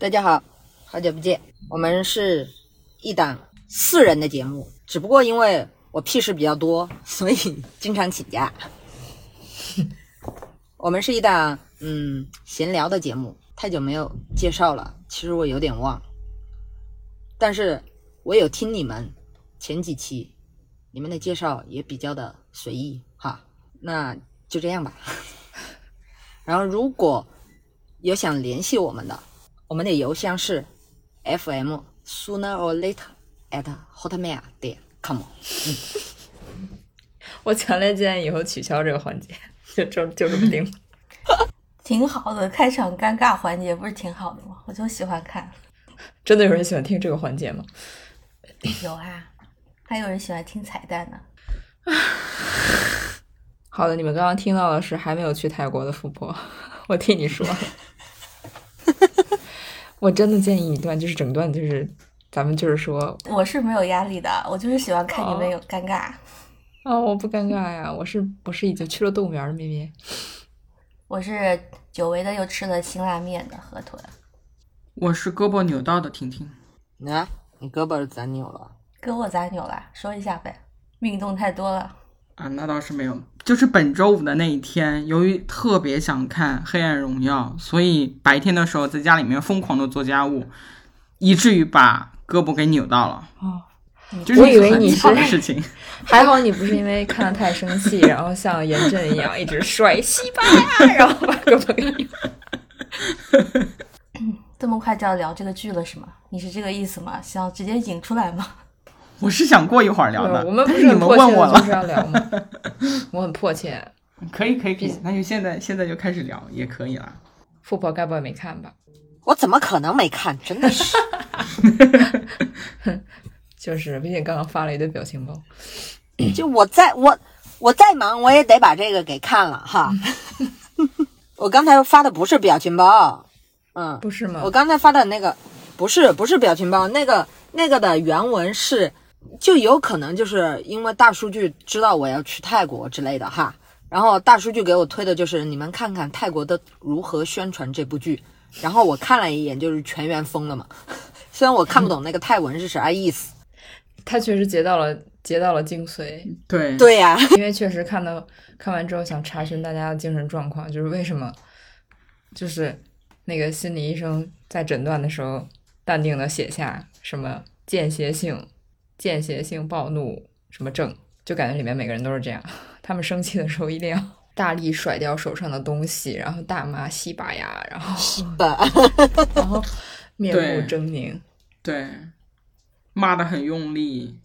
大家好，好久不见。我们是一档四人的节目，只不过因为我屁事比较多，所以经常请假。我们是一档嗯闲聊的节目，太久没有介绍了，其实我有点忘。但是我有听你们前几期，你们的介绍也比较的随意哈，那就这样吧。然后如果有想联系我们的，我们的邮箱是 fm sooner or later at hotmail 点 com。我强烈建议以后取消这个环节，就就就这么定了。挺好的，开场尴尬环节不是挺好的吗？我就喜欢看。真的有人喜欢听这个环节吗？有啊，还有人喜欢听彩蛋呢。好的，你们刚刚听到的是还没有去泰国的富婆，我替你说。我真的建议一段，就是整段就是咱们就是说，我是没有压力的，我就是喜欢看你们有尴尬。哦，我不尴尬呀，我是我是已经去了动物园的咩咩。我是久违的又吃了辛拉面的河豚。我是胳膊扭到的婷婷。啊，你胳膊咋扭了？胳膊咋扭了？说一下呗。运动太多了。啊，那倒是没有，就是本周五的那一天，由于特别想看《黑暗荣耀》，所以白天的时候在家里面疯狂的做家务，以至于把胳膊给扭到了。哦，就是我以为你是事情。还好你不是因为看的太生气，然后像严震一样一直摔西班牙，然后把胳膊给扭。这么快就要聊这个剧了是吗？你是这个意思吗？想直接引出来吗？我是想过一会儿聊的，我们不但是你们问我了，就是要聊吗？我很迫切。可以可以可以，那就现在现在就开始聊也可以了。富婆该不会没看吧？我怎么可能没看？真的是。就是，毕竟刚刚发了一堆表情包。就我再我我再忙，我也得把这个给看了哈。我刚才发的不是表情包，嗯，不是吗？我刚才发的那个不是不是表情包，那个那个的原文是，就有可能就是因为大数据知道我要去泰国之类的哈，然后大数据给我推的就是你们看看泰国的如何宣传这部剧，然后我看了一眼就是全员疯了嘛，虽然我看不懂那个泰文是啥意思，他确实截到了截到了精髓，对。对呀、因为确实看到看完之后想查询大家的精神状况，就是为什么，就是那个心理医生在诊断的时候淡定的写下什么间歇性间歇性暴怒什么症，就感觉里面每个人都是这样，他们生气的时候一定要大力甩掉手上的东西，然后大骂西巴牙，然后西巴？然后面目狰狞。对，骂的很用力。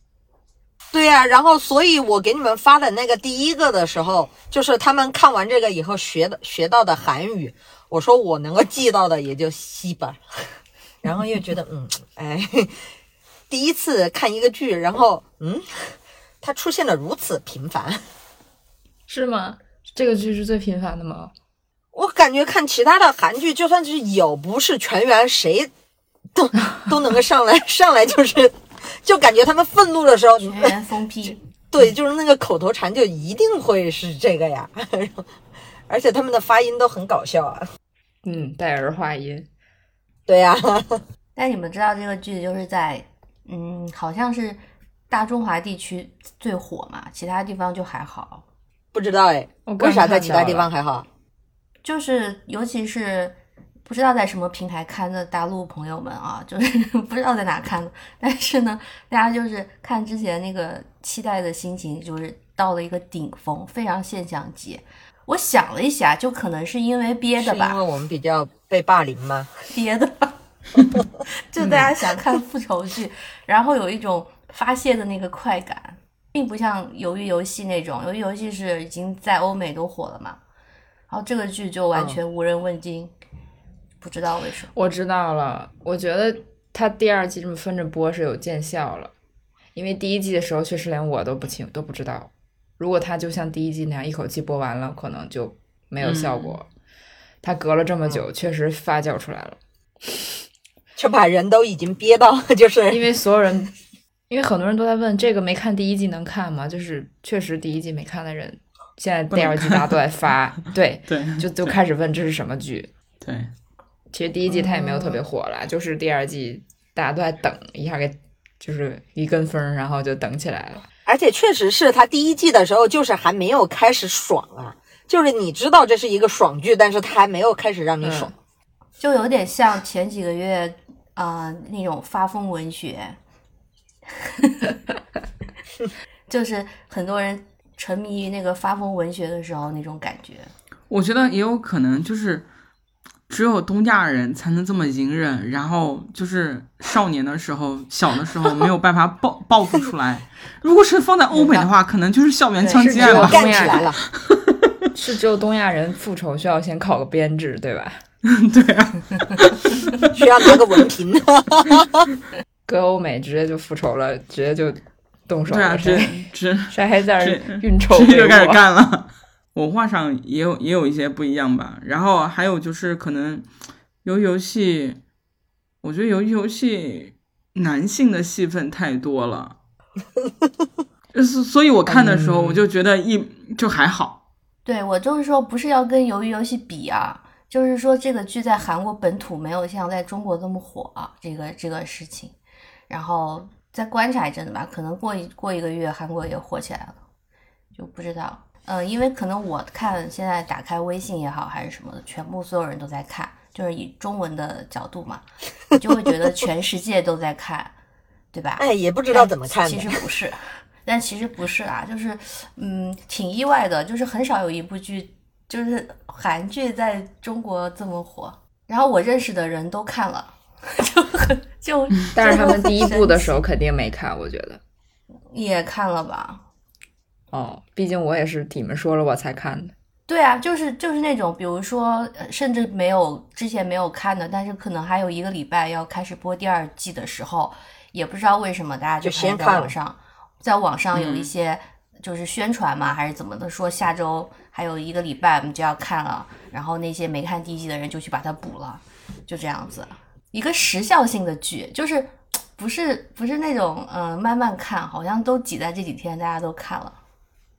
对呀、然后所以我给你们发的那个第一个的时候，就是他们看完这个以后学的学到的韩语，我说我能够记到的也就西巴，然后又觉得嗯，哎，第一次看一个剧，然后嗯，它出现的如此频繁，是吗？这个剧是最频繁的吗？我感觉看其他的韩剧，就算是有不是全员，谁都 都能够上来，上来就是，就感觉他们愤怒的时候，全员疯批。对，就是那个口头禅就一定会是这个呀，而且他们的发音都很搞笑啊。嗯，带儿化音。对呀、但你们知道这个剧就是在嗯，好像是大中华地区最火嘛，其他地方就还好。不知道哎，为啥在其他地方还好？就是尤其是不知道在什么平台看的大陆朋友们啊，就是 不知道在哪看的，但是呢，大家就是看之前那个期待的心情，就是到了一个顶峰，非常现象级。我想了一下，就可能是因为憋的吧是因为，我们比较被霸凌吗？憋的吧，就大家想看复仇剧，然后有一种发泄的那个快感，并不像《鱿鱼游戏》那种，《鱿鱼游戏》是已经在欧美都火了嘛，然后这个剧就完全无人问津，不知道为什么。我知道了，我觉得他第二季这么分着播是有见效了，因为第一季的时候确实连我都不清都不知道，如果他就像第一季那样一口气播完了，可能就没有效果。他隔了这么久，确实发酵出来了，就把人都已经憋到，就是因为所有人，因为很多人都在问这个没看第一季能看吗？就是确实第一季没看的人，现在第二季大家都在发，对，对就就开始问这是什么剧。对，其实第一季它也没有特别火啦，就是第二季大家都在等，一下给就是一跟风，然后就等起来了。而且确实是他第一季的时候，就是还没有开始爽啊，就是你知道这是一个爽剧，但是他还没有开始让你爽。就有点像前几个月啊、呃那种发疯文学，就是很多人沉迷于那个发疯文学的时候那种感觉。我觉得也有可能就是只有东亚人才能这么隐忍，然后就是少年的时候、小的时候没有办法爆爆发出来。如果是放在欧美的话，可能就是校园枪击案了，是只有东亚人复仇需要先考个编制，对吧？对啊，需要拿个文凭。搁欧美直接就复仇了，直接就动手了，对啊，直谁直谁还在那运筹直接就开始？干了。文化上也有也有一些不一样吧。然后还有就是可能游游戏，我觉得游游戏男性的戏份太多了，就是所以我看的时候嗯我就觉得一就还好。对我就是说，不是要跟鱿鱼游戏比啊，就是说这个剧在韩国本土没有像在中国这么火啊，这个这个事情，然后再观察一阵子吧，可能过一过一个月，韩国也火起来了，就不知道。嗯、因为可能我看现在打开微信也好还是什么的，全部所有人都在看，就是以中文的角度嘛，你就会觉得全世界都在看，对吧？哎，也不知道怎么看其。实不 是，但其实不是啊，就是嗯，挺意外的，就是很少有一部剧，就是韩剧在中国这么火。然后我认识的人都看了，就很就，但是他们第一部的时候候肯定没看，我觉得。也看了吧？哦，毕竟我也是你们说了我才看的。对啊，就是就是那种，比如说，呃甚至没有之前没有看的，但是可能还有一个礼拜要开始播第二季的时候，也不知道为什么大家就开始在先看了网上，在网上有一嗯些就是宣传嘛，还是怎么的，说下周还有一个礼拜我们就要看了，然后那些没看第一季的人就去把它补了，就这样子，一个时效性的剧，就是不是不是那种嗯、呃慢慢看，好像都挤在这几天大家都看了，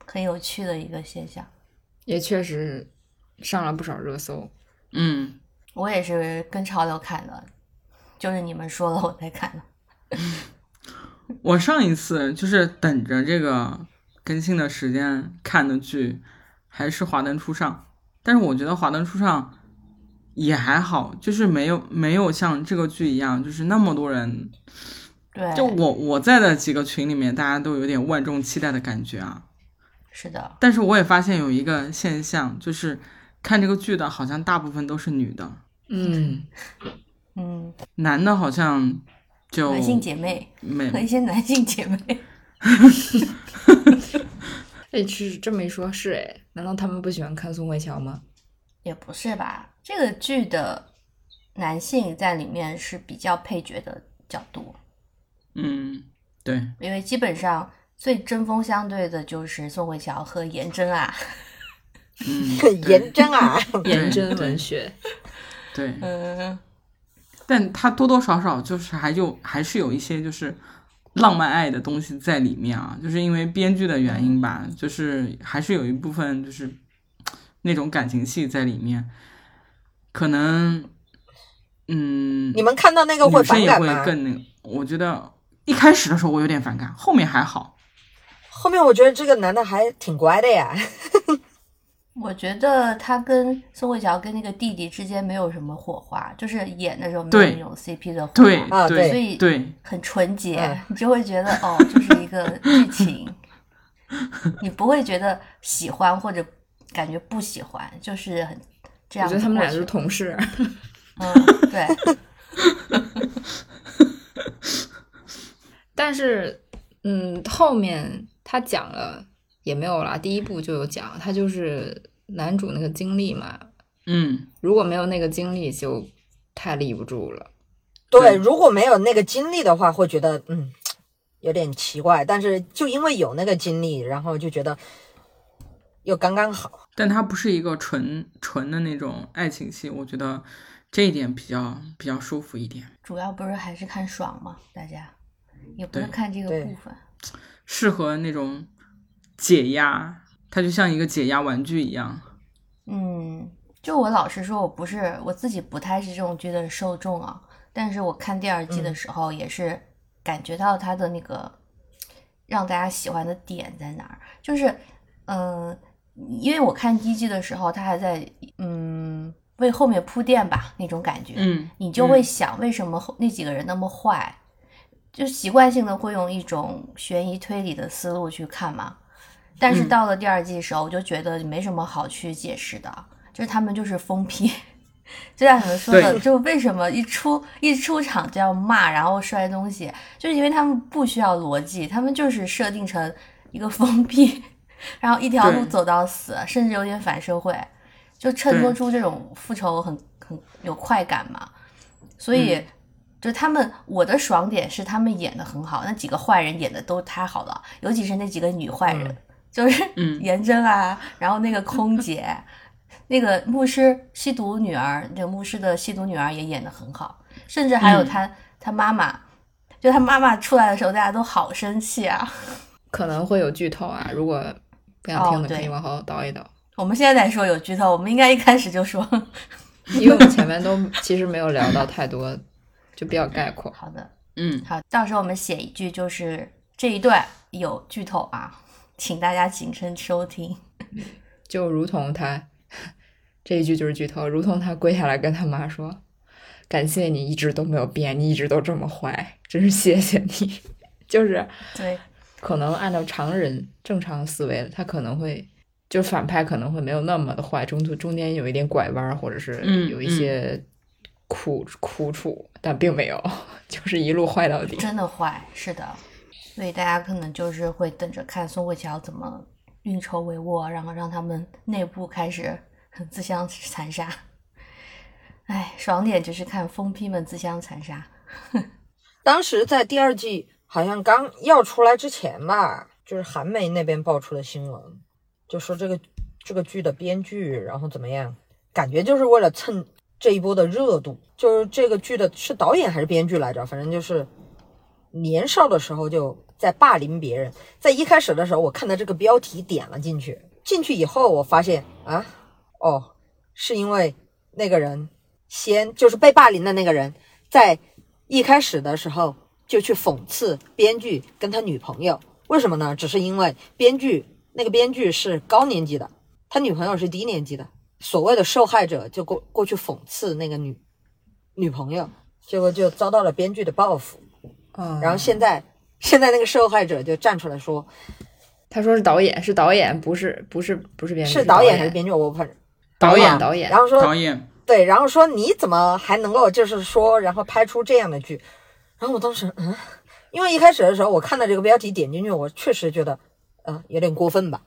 很有趣的一个现象。也确实上了不少热搜。嗯，我也是跟潮流看的，就是你们说了我才看的。我上一次就是等着这个更新的时间看的剧，还是《华灯初上》，但是我觉得《华灯初上》也还好，就是没有没有像这个剧一样，就是那么多人。对，就我我在的几个群里面，大家都有点万众期待的感觉啊。是的，但是我也发现有一个现象，就是看这个剧的好像大部分都是女的，嗯，嗯，男的好像就男性姐妹没和一些男性姐妹，哎，是这么一说，是哎，难道他们不喜欢看宋慧乔吗？也不是吧？这个剧的男性在里面是比较配角的角度，嗯，对，因为基本上最针锋相对的就是宋慧乔和颜真啊。嗯，颜真啊，颜真文学，对，嗯，但他多多少少就是还就还是有一些就是浪漫爱的东西在里面啊，就是因为编剧的原因吧，就是还是有一部分就是那种感情戏在里面，可能嗯，你们看到那个会女生也会反感吗？更那个，我觉得一开始的时候我有点反感，后面还好。后面我觉得这个男的还挺乖的呀。我觉得他跟宋慧乔跟那个弟弟之间没有什么火花，就是演的时候没有那种 CP 的火花。对啊对所以对，很纯洁，嗯你就会觉得哦，就是一个剧情，你不会觉得喜欢或者感觉不喜欢，就是很这样。我觉得他们俩就是同事。嗯，对，但是，嗯，后面他讲了也没有啦，第一部就有讲，他就是男主那个经历嘛，嗯，如果没有那个经历，就太立不住了。对，对如果没有那个经历的话，会觉得嗯有点奇怪。但是就因为有那个经历，然后就觉得又刚刚好。但它不是一个纯纯的那种爱情戏，我觉得这一点比较比较舒服一点，主要不是还是看爽嘛，大家也不是看这个部分。适合那种解压，它就像一个解压玩具一样。嗯，就我老实说，我不是我自己不太是这种剧的受众啊，但是我看第二季的时候，也是感觉到它的那个让大家喜欢的点在哪儿，就是嗯、呃因为我看第一季的时候，它还在嗯为后面铺垫吧那种感觉，嗯，你就会想为什么后那几个人那么坏，就习惯性的会用一种悬疑推理的思路去看嘛。但是嗯。到了第二季的时候，我就觉得没什么好去解释的，就是他们就是疯批，就像你们说的，就为什么一出一出场就要骂，然后摔东西，就是因为他们不需要逻辑，他们就是设定成一个疯批，然后一条路走到死，甚至有点反社会，就衬托出这种复仇很很有快感嘛。所以，嗯。就他们，我的爽点是他们演的很好，那几个坏人演的都太好了，尤其是那几个女坏人，就是嗯 颜真啊，然后那个空姐，那个牧师吸毒女儿，那个牧师的吸毒女儿也演的很好，甚至还有嗯他、他妈妈，就他妈妈出来的时候，大家都好生气啊。可能会有剧透啊，如果不想听的哦可以往后倒一倒，我们现在在说有剧透，我们应该一开始就说 因为我们前面都其实没有聊到太多，就比较概括。好的。嗯，好，到时候我们写一句，就是这一段有剧透啊，请大家谨慎收听。就如同他 这一句就是剧透，如同他跪下来跟他妈说：“感谢你一直都没有变，你一直都这么坏，真是谢谢你。”就是对，可能按照常人正常思维，他可能会就反派可能会没有那么的坏，中途中间有一点拐弯儿，或者是嗯有一些苦苦楚，但并没有，就是一路坏到底。真的坏，是的。所以大家可能就是会等着看宋慧乔怎么运筹帷幄，然后让他们内部开始自相残杀。哎，爽点就是看疯批们自相残杀。当时在第二季好像刚要出来之前吧，就是韩媒那边爆出的新闻，就说这个这个剧的编剧，然后怎么样，感觉就是为了蹭这一波的热度。就是这个剧的是导演还是编剧来着？反正就是年少的时候就在霸凌别人。在一开始的时候，我看到这个标题点了进去，进去以后我发现啊，哦，是因为那个人先就是被霸凌的那个人，在一开始的时候就去讽刺编剧跟他女朋友，为什么呢？只是因为编剧那个编剧是高年级的，他女朋友是低年级的，所谓的受害者就过过去讽刺那个女女朋友，结果就遭到了编剧的报复。嗯，然后现在现在那个受害者就站出来说，他说是导演，是导演，不是不是不是编剧，是导演还是编剧？我反正导演啊导演然后说导演，对，然后说你怎么还能够就是说，然后拍出这样的剧？然后我当时嗯，因为一开始的时候我看到这个标题点进去，我确实觉得嗯有点过分吧。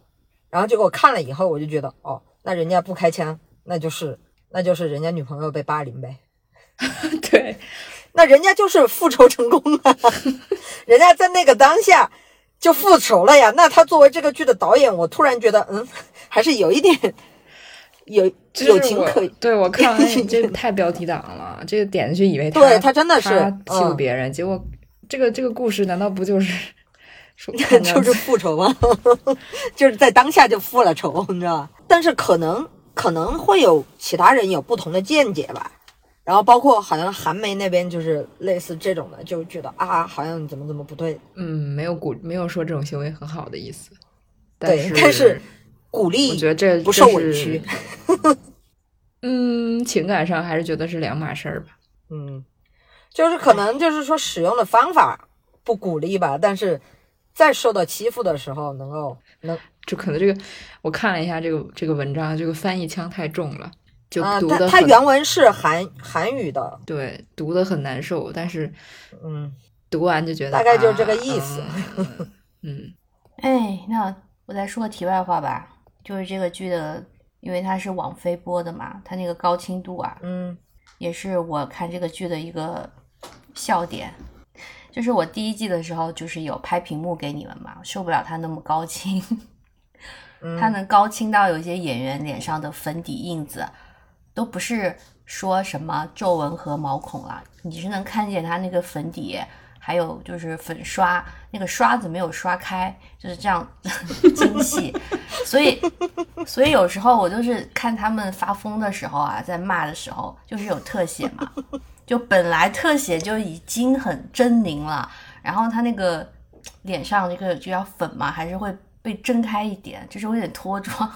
然后结果看了以后，我就觉得哦，那人家不开枪，那就是那就是人家女朋友被霸凌呗。对，那人家就是复仇成功了，人家在那个当下就复仇了呀。那他作为这个剧的导演，我突然觉得，嗯，还是有一点有这有情可。对我看完那 这太标题党了，这个点进去以为他对他真的是他欺负嗯别人，结果这个这个故事难道不就是说 就是复仇吗？就是在当下就复了仇，你知道吧？但是可能可能会有其他人有不同的见解吧。然后包括好像韩媒那边就是类似这种的，就觉得啊，好像怎么怎么不对。嗯没有鼓没有说这种行为很好的意思，对是但是鼓励我觉得这不受委屈。嗯，情感上还是觉得是两码事儿吧。嗯，就是可能就是说使用的方法不鼓励吧，但是在受到欺负的时候能够能就可能这个我看了一下这个这个文章，这个翻译腔太重了，就啊，读的它它原文是韩韩语的，对读的很难受，但是嗯，读完就觉得大概就是这个啊意思嗯嗯，哎，那我再说个题外话吧，就是这个剧的，因为它是网飞播的嘛，它那个高清度啊，嗯也是我看这个剧的一个笑点。就是我第一季的时候，就是有拍屏幕给你们嘛，受不了它那么高清，嗯，它能高清到有些演员脸上的粉底印子，都不是说什么皱纹和毛孔了，你是能看见它那个粉底，还有就是粉刷那个刷子没有刷开，就是这样 精细。所以，所以有时候我就是看他们发疯的时候啊，在骂的时候，就是有特写嘛，就本来特写就已经很狰狞了，然后他那个脸上这个就要粉嘛，还是会被睁开一点，就是有点脱妆，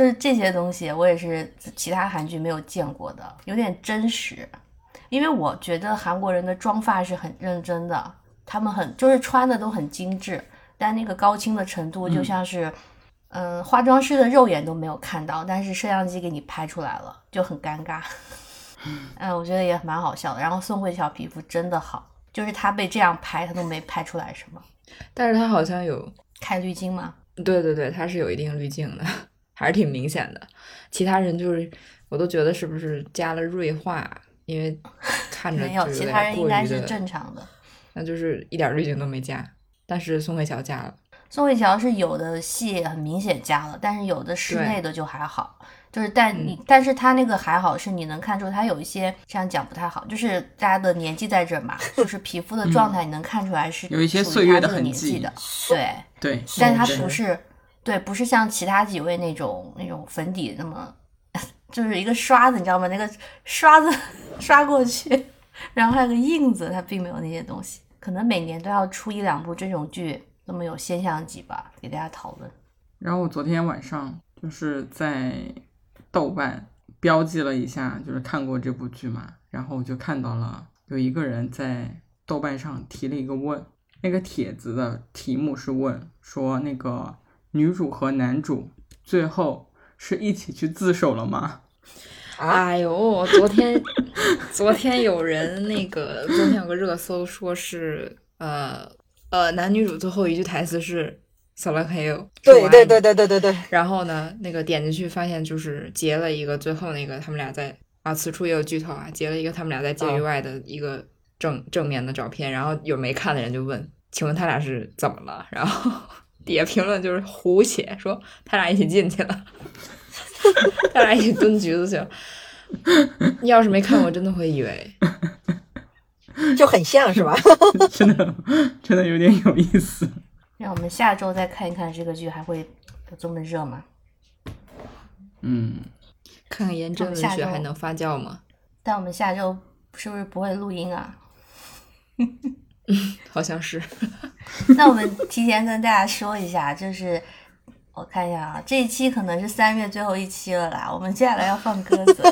就是这些东西我也是其他韩剧没有见过的，有点真实。因为我觉得韩国人的妆发是很认真的，他们很就是穿的都很精致，但那个高清的程度就像是，嗯、化妆师的肉眼都没有看到，但是摄像机给你拍出来了，就很尴尬。嗯，我觉得也蛮好笑的。然后宋慧乔皮肤真的好，就是她被这样拍，她都没拍出来什么但是她好像有，开滤镜吗？对对对，她是有一定滤镜的，还是挺明显的。其他人就是，我都觉得是不是加了锐化，因为看着没有，其他人应该是正常的。那就是一点滤镜都没加。但是宋慧乔加了，宋慧乔是有的戏很明显加了，但是有的室内的就还好，就是但你、但是他那个还好是你能看出他有一些这样讲不太好，就是大家的年纪在这儿嘛，就是皮肤的状态你能看出来是有一些属于岁月他这个的痕迹年纪的，对，对，但他不是对，不是像其他几位那种那种粉底那么，就是一个刷子，你知道吗？那个刷子刷过去，然后还有个印子，它并没有那些东西。可能每年都要出一两部这种剧，那么有现象级吧，给大家讨论。然后我昨天晚上就是在豆瓣标记了一下，就是看过这部剧嘛，然后我就看到了有一个人在豆瓣上提了一个问，那个帖子的题目是问说那个女主和男主最后是一起去自首了吗？啊，哎呦，昨天 昨天有人那个，昨天有个热搜说是呃呃男女主最后一句台词是“扫了黑哟”，对对对。对对对对，然后呢，那个点进去发现就是截了一个最后那个他们俩在啊，此处也有剧透啊，截了一个他们俩在监狱哦外的一个正正面的照片，然后有没看的人就问，请问他俩是怎么了？然后底下评论就是胡写，说他俩一起进去了，他俩一起蹲局子去了。你要是没看过，真的会以为 就很像是吧？真的真的有点有意思。让我们下周再看一看这个剧还会有这么热吗？嗯，看看颜真文学还能发酵吗？但我们下周是不是不会录音啊？好像是。那我们提前跟大家说一下，就是我看一下啊，这一期可能是三月最后一期了啦，我们接下来要放鸽子。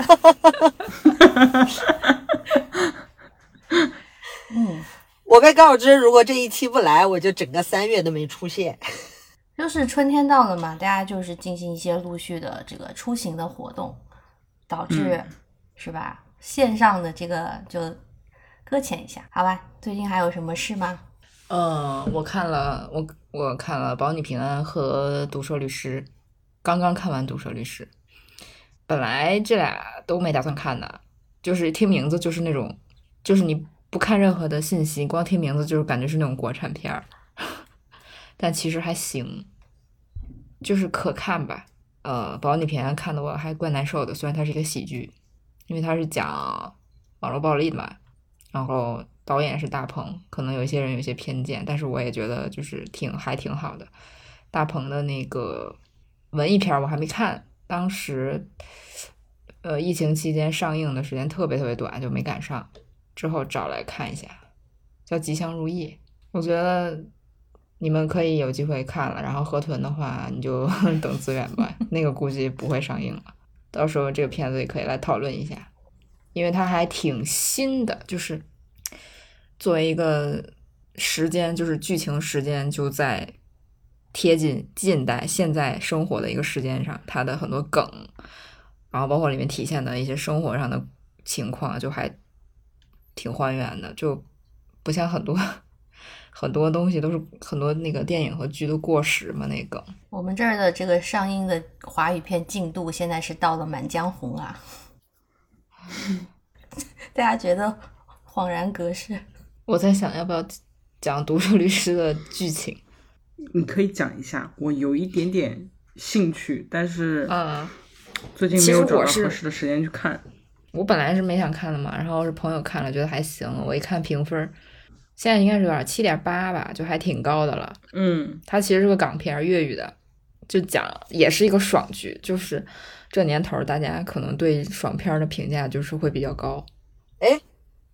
嗯，我被告知，如果这一期不来，我就整个三月都没出现。就是春天到了嘛，大家就是进行一些陆续的这个出行的活动，导致、是吧？线上的这个就搁浅一下，好吧？最近还有什么事吗？嗯，我看了，我我看了《保你平安》和《毒舌律师》，刚刚看完《毒舌律师》，本来这俩都没打算看的，就是听名字就是那种，就是你不看任何的信息，光听名字就是感觉是那种国产片儿，但其实还行，就是可看吧。呃，《保你平安》看的我还怪难受的，虽然它是一个喜剧，因为它是讲网络暴力的嘛，然后导演是大鹏，可能有一些人有些偏见，但是我也觉得就是挺还挺好的。大鹏的那个文艺片我还没看，当时呃疫情期间上映的时间特别特别短，就没赶上，之后找来看一下，叫《吉祥如意》，我觉得。你们可以有机会看了，然后河豚的话，你就 等资源吧，那个估计不会上映了。到时候这个片子也可以来讨论一下，因为它还挺新的，就是作为一个时间，就是剧情时间就在贴近近代现在生活的一个时间上，它的很多梗，然后包括里面体现的一些生活上的情况，就还挺还原的，就不像很多 很多东西都是很多那个电影和剧都过时嘛，那梗。我们这儿的这个上映的华语片进度现在是到了《满江红》啊，大家觉得恍然隔世。我在想要不要讲《毒舌律师》的剧情。你可以讲一下，我有一点点兴趣，但是嗯，最近没有找到合适的时间去看。我本来是没想看的嘛，然后是朋友看了，觉得还行。我一看评分儿，现在应该是多少？七点八吧，就还挺高的了。嗯它其实是个港片，粤语的，就讲也是一个爽剧，就是这年头儿大家可能对爽片儿的评价就是会比较高。哎，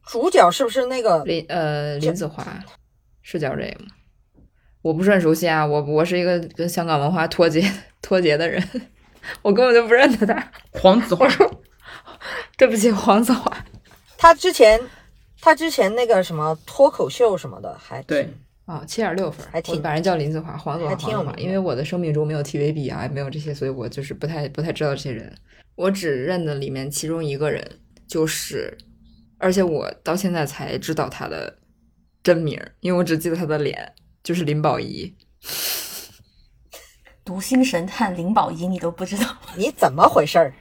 主角是不是那个？林呃林子华是叫这个吗？我不是很熟悉啊，我我是一个跟香港文化脱节脱节的人，我根本就不认得他。黄子华，对不起，黄子华。他之前他之前那个什么脱口秀什么的，还对哦，七点六分，还挺我反正叫林子华，黄子华，因为我的生命中没有 TVB 啊，也没有这些，所以我就是不太不太知道这些人。我只认得里面其中一个人，就是，而且我到现在才知道他的真名，因为我只记得他的脸，就是林保怡。读心神探林保怡你都不知道，你怎么回事儿？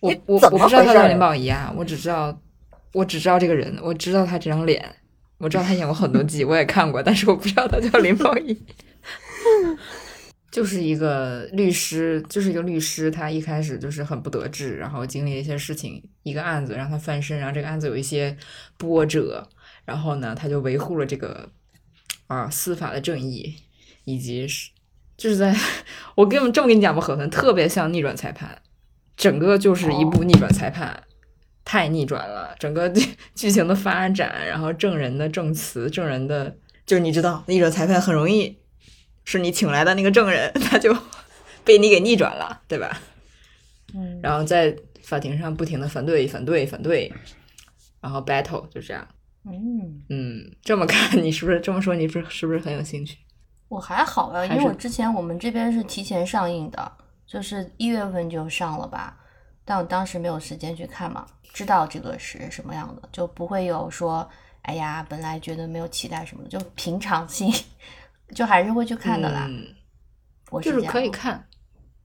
我怎么我我不知道他叫林保怡啊，我只知道我只知道这个人，我知道他这张脸，我知道他演过很多季，我也看过，但是我不知道他叫林保怡。就是一个律师，就是一个律师，他一开始就是很不得志，然后经历了一些事情，一个案子让他翻身，然后这个案子有一些波折，然后呢，他就维护了这个啊司法的正义，以及是就是在我跟你们这么跟你讲吧，可能特别像逆转裁判，整个就是一部逆转裁判，太逆转了，整个剧剧情的发展，然后证人的证词，证人的就是你知道，逆转裁判很容易是你请来的那个证人，他就被你给逆转了，对吧？嗯，然后在法庭上不停的反对、反对、反对，然后 battle 就这样。嗯，嗯，这么看你是不是这么说？你是是不是很有兴趣？我还好啊，因为我之前我们这边是提前上映的，就是一月份就上了吧，但我当时没有时间去看嘛，知道这个是什么样的，就不会有说，哎呀，本来觉得没有期待什么的，就平常心，就还是会去看的啦。嗯，我就是这样可以，看，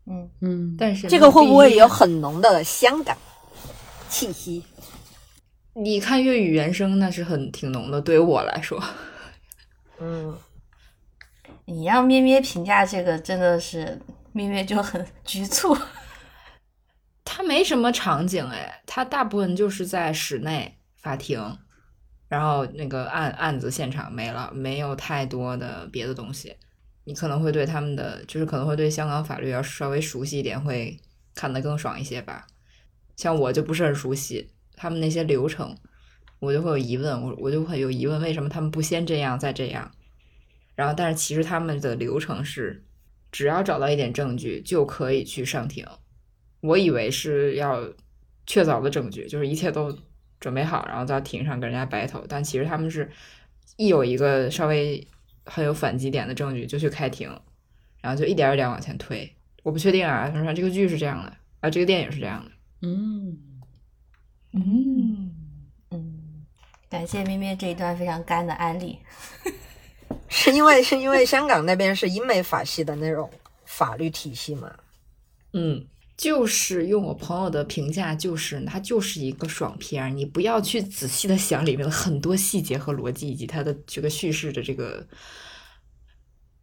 嗯，嗯，但是这个会不会有有？很浓的香港气息？你看粤语原声那是很挺浓的，对于我来说，嗯，你让咩咩评价这个真的是咩咩就很局促，它没什么场景哎，它大部分就是在室内法庭，然后那个案案子现场没了，没有太多的别的东西。你可能会对他们的，就是可能会对香港法律要稍微熟悉一点，会看得更爽一些吧。像我就不是很熟悉他们那些流程，我就会有疑问，我我就会有疑问，为什么他们不先这样再这样？然后，但是其实他们的流程是，只要找到一点证据就可以去上庭。我以为是要确凿的证据，就是一切都准备好，然后到庭上跟人家 battle。但其实他们是一有一个稍微很有反击点的证据就去开庭，然后就一点一点往前推。我不确定啊，反正这个剧是这样的啊，这个电影是这样的。嗯，嗯，嗯，感谢咩咩这一段非常干的案例。是因为是因为香港那边是英美法系的那种法律体系嘛？嗯，就是用我朋友的评价，就是它就是一个爽片儿，你不要去仔细的想里面的很多细节和逻辑，以及它的这个叙事的这个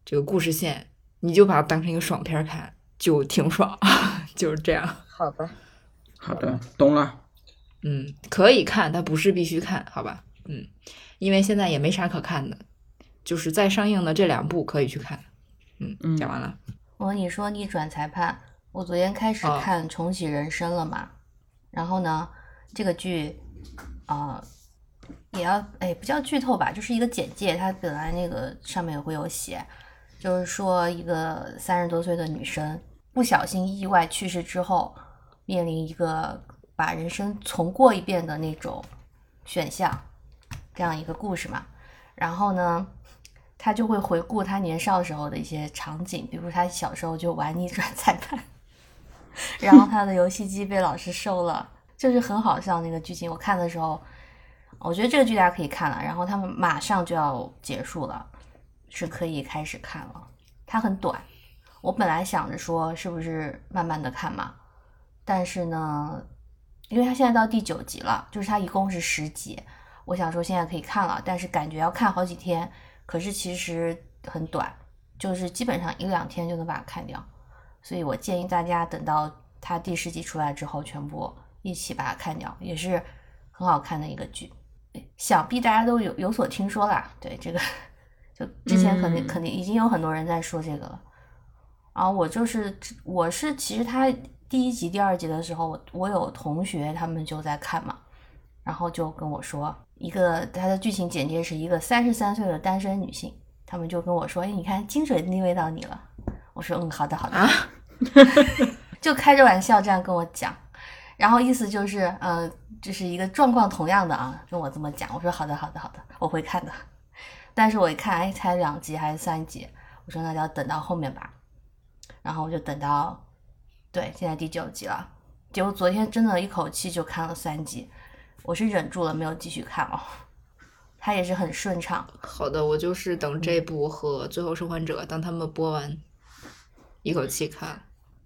这个故事线，你就把它当成一个爽片看，就挺爽，就是这样。好的，好的，懂了。嗯，可以看，但不是必须看，好吧？嗯，因为现在也没啥可看的，就是在上映的这两部可以去看。嗯，嗯讲完了。我跟你说逆转裁判，我昨天开始哦看《重启人生》了嘛，然后呢，这个剧，啊、也要哎不叫剧透吧，就是一个简介，它本来那个上面也会有写，就是说一个三十多岁的女生不小心意外去世之后，面临一个把人生重过一遍的那种选项，这样一个故事嘛。然后呢，他就会回顾他年少时候的一些场景，比如他小时候就玩逆转裁判，然后他的游戏机被老师收了，就是很好笑那个剧情。我看的时候，我觉得这个剧大家可以看了，然后他们马上就要结束了，是可以开始看了。它很短，我本来想着说是不是慢慢的看嘛，但是呢，因为它现在到第九集了，就是它一共是十集，我想说现在可以看了，但是感觉要看好几天，可是其实很短，就是基本上一两天就能把它看掉，所以我建议大家等到它第十集出来之后，全部一起把它看掉，也是很好看的一个剧。想必大家都有有所听说啦，对这个，就之前肯定、嗯肯定已经有很多人在说这个了然后我就是我是其实他第一集、第二集的时候，我我有同学他们就在看嘛，然后就跟我说，一个他的剧情简介是一个三十三岁的单身女性，他们就跟我说，哎，你看金水定位到你了。我说，嗯，好的，好的，啊 就开着玩笑这样跟我讲，然后意思就是，呃，这是一个状况同样的啊，跟我这么讲。我说好的，好的，好的，我会看的。但是我一看，哎，才两集还是三集，我说那就要等到后面吧。然后我就等到，对，现在第九集了。结果昨天真的一口气就看了三集，我是忍住了没有继续看哦。它也是很顺畅，好的，我就是等这部和《最后生还者》等他们播完，一口气看。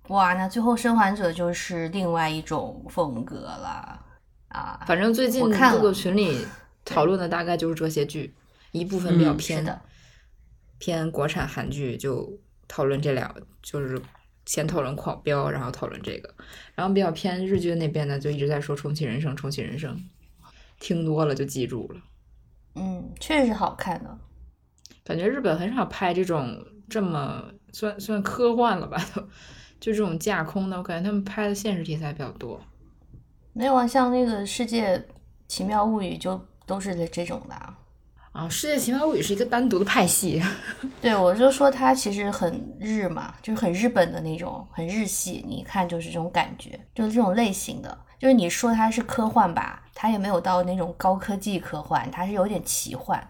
哇，那最后生还者就是另外一种风格了啊。反正最近我看了各个群里讨论的大概就是这些剧，一部分比较嗯偏、是的，偏国产韩剧，就讨论这两，就是先讨论《狂飙》，然后讨论这个，然后比较偏日剧那边呢，就一直在说重启人生，重启人生，听多了就记住了。嗯，确实好看的。感觉日本很少拍这种这么算算科幻了吧，都就这种架空的，我感觉他们拍的现实题材比较多。没有啊，像那个《世界奇妙物语》就都是这这种的啊。啊，《世界奇妙物语》是一个单独的派系，对，我就说它其实很日嘛，就是很日本的那种，很日系，你一看就是这种感觉，就是这种类型的。就是你说它是科幻吧，它也没有到那种高科技科幻，它是有点奇幻，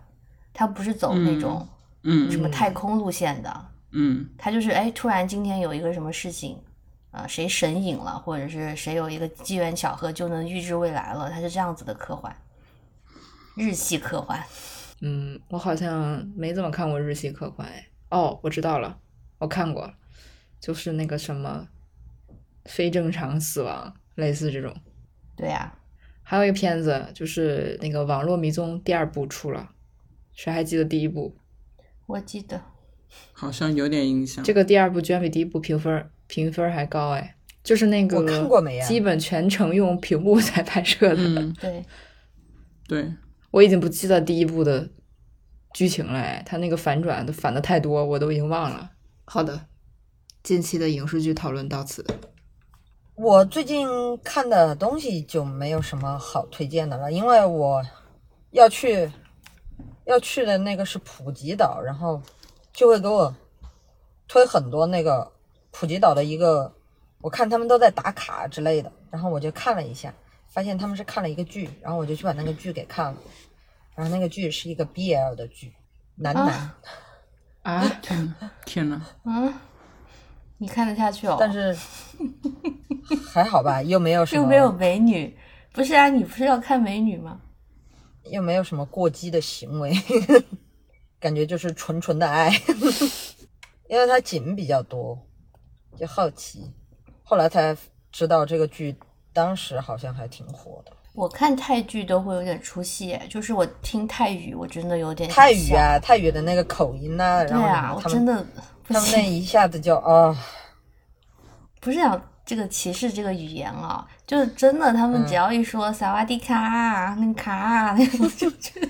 它不是走那种嗯什么太空路线的，嗯它就是哎，突然今天有一个什么事情，啊、谁神隐了，或者是谁有一个机缘巧合就能预知未来了，他是这样子的科幻，日系科幻。嗯，我好像没怎么看过日系科幻哎。哦，我知道了，我看过，就是那个什么非正常死亡，类似这种。对呀、还有一个片子，就是那个《网络迷踪》第二部出了，谁还记得第一部？我记得。好像有点印象。这个第二部居然比第一部评分评分还高哎，就是那个我看过没呀基本全程用屏幕在拍摄的。嗯，对，对，我已经不记得第一部的剧情了哎，它那个反转都反的太多，我都已经忘了。好的，近期的影视剧讨论到此。我最近看的东西就没有什么好推荐的了，因为我要去要去的那个是普吉岛，然后就会给我推很多那个普吉岛的一个，我看他们都在打卡之类的，然后我就看了一下，发现他们是看了一个剧，然后我就去把那个剧给看了，然后那个剧是一个 BL 的剧，男男，啊？啊，天呐，嗯，你看得下去哦？但是还好吧，又没有什么又没有美女，不是啊？你不是要看美女吗？又没有什么过激的行为，感觉就是纯纯的爱。因为它景比较多，就好奇，后来才知道这个剧当时好像还挺火的。我看泰剧都会有点出戏，就是我听泰语，我真的有点泰语啊，泰语的那个口音呐、对然后啊，我真的他们那，一下子就啊、不是讲这个歧视这个语言啊，就是真的，他们嗯只要一说萨瓦迪卡啊，那个卡啊，那种就觉得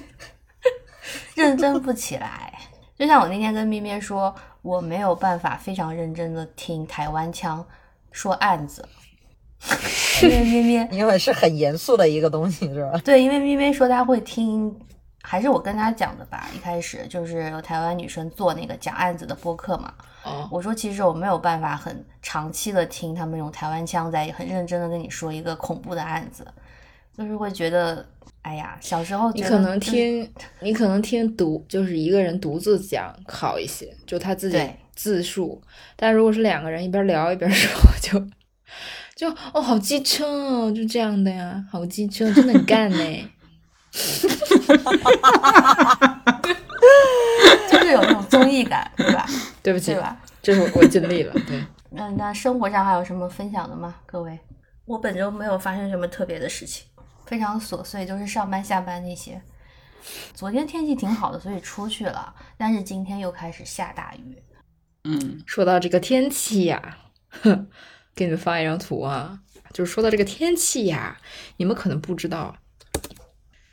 认真不起来。就像我那天跟咩咩说，我没有办法非常认真的听台湾腔说案子，因为咩咩因为是很严肃的一个东西，是吧？对，因为咪咪说他会听，还是我跟他讲的吧。一开始就是有台湾女生做那个讲案子的播客嘛，哦，我说其实我没有办法很长期的听他们用台湾腔在很认真的跟你说一个恐怖的案子，就是会觉得，哎呀，小时候你可能听，你可能听独，就是一个人独自讲好一些，就他自己自述。但如果是两个人一边聊一边说，就就哦，好机车哦，就这样的呀，好机车，真的很干呢。就是有那种综艺感，对吧？对不起对，吧？这是我我尽力了。对，那那生活上还有什么分享的吗？各位，我本周没有发生什么特别的事情，非常琐碎，就是上班下班那些。昨天天气挺好的，所以出去了，但是今天又开始下大雨。嗯，说到这个天气呀，哼，给你们发一张图啊，就是说到这个天气呀，你们可能不知道，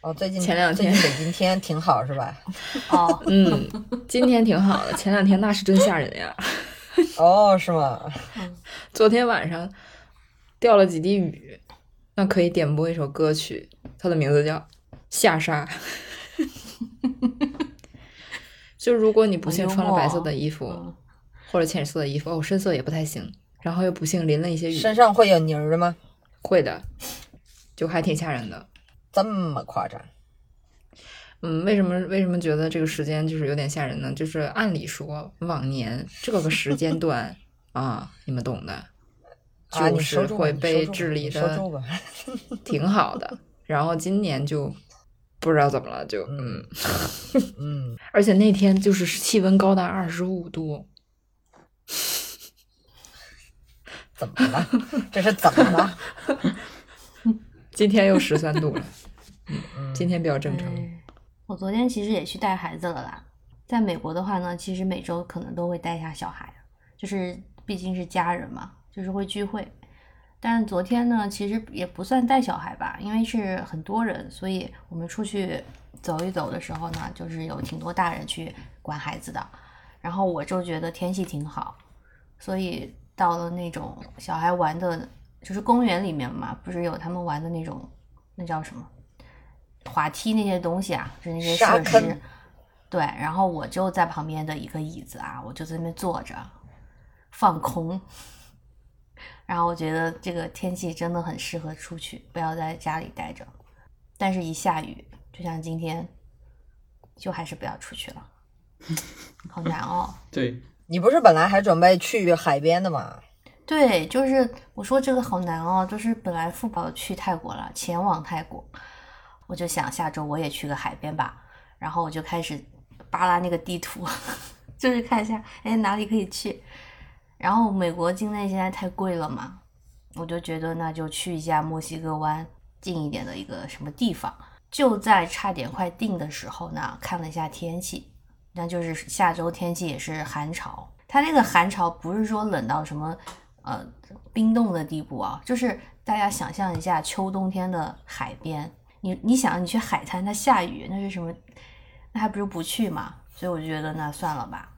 哦，最近前两天北京天挺好，是吧？哦，嗯，今天挺好的，前两天那是真吓人呀。哦，是吗？昨天晚上掉了几滴雨，那可以点播一首歌曲，它的名字叫《下沙》。就如果你不幸穿了白色的衣服、嗯或者浅色的衣服，哦，深色也不太行，然后又不幸淋了一些雨，身上会有泥儿吗？会的，就还挺吓人的。这么夸张？嗯，为什么为什么觉得这个时间就是有点吓人呢？就是按理说往年这个时间段 啊，你们懂的，啊，就是会被治理的 挺好的。然后今年就不知道怎么了，就嗯，嗯，而且那天就是气温高达二十五度，怎么了？这是怎么了？今天又十三度了，嗯，今天比较正常。哎我昨天其实也去带孩子了啦。在美国的话呢，其实每周可能都会带一下小孩，就是毕竟是家人嘛，就是会聚会。但昨天呢，其实也不算带小孩吧，因为是很多人，所以我们出去走一走的时候呢，就是有挺多大人去管孩子的。然后我就觉得天气挺好，所以到了那种小孩玩的，就是公园里面嘛，不是有他们玩的那种，那叫什么？滑梯那些东西啊，就是那些设施。对，然后我就在旁边的一个椅子啊，我就在那边坐着放空。然后我觉得这个天气真的很适合出去，不要在家里待着。但是，一下雨，就像今天，就还是不要出去了，好难哦。对，你不是本来还准备去海边的吗？对，就是我说这个好难哦，就是本来富宝去泰国了，前往泰国，我就想下周我也去个海边吧，然后我就开始扒拉那个地图，就是看一下，哎，哪里可以去。然后美国境内现在太贵了嘛，我就觉得那就去一下墨西哥湾近一点的一个什么地方。就在差点快定的时候呢，看了一下天气，那就是下周天气也是寒潮。它那个寒潮不是说冷到什么呃冰冻的地步啊，就是大家想象一下秋冬天的海边，你你想你去海滩，它下雨，那是什么？那还不如不去嘛。所以我就觉得那算了吧。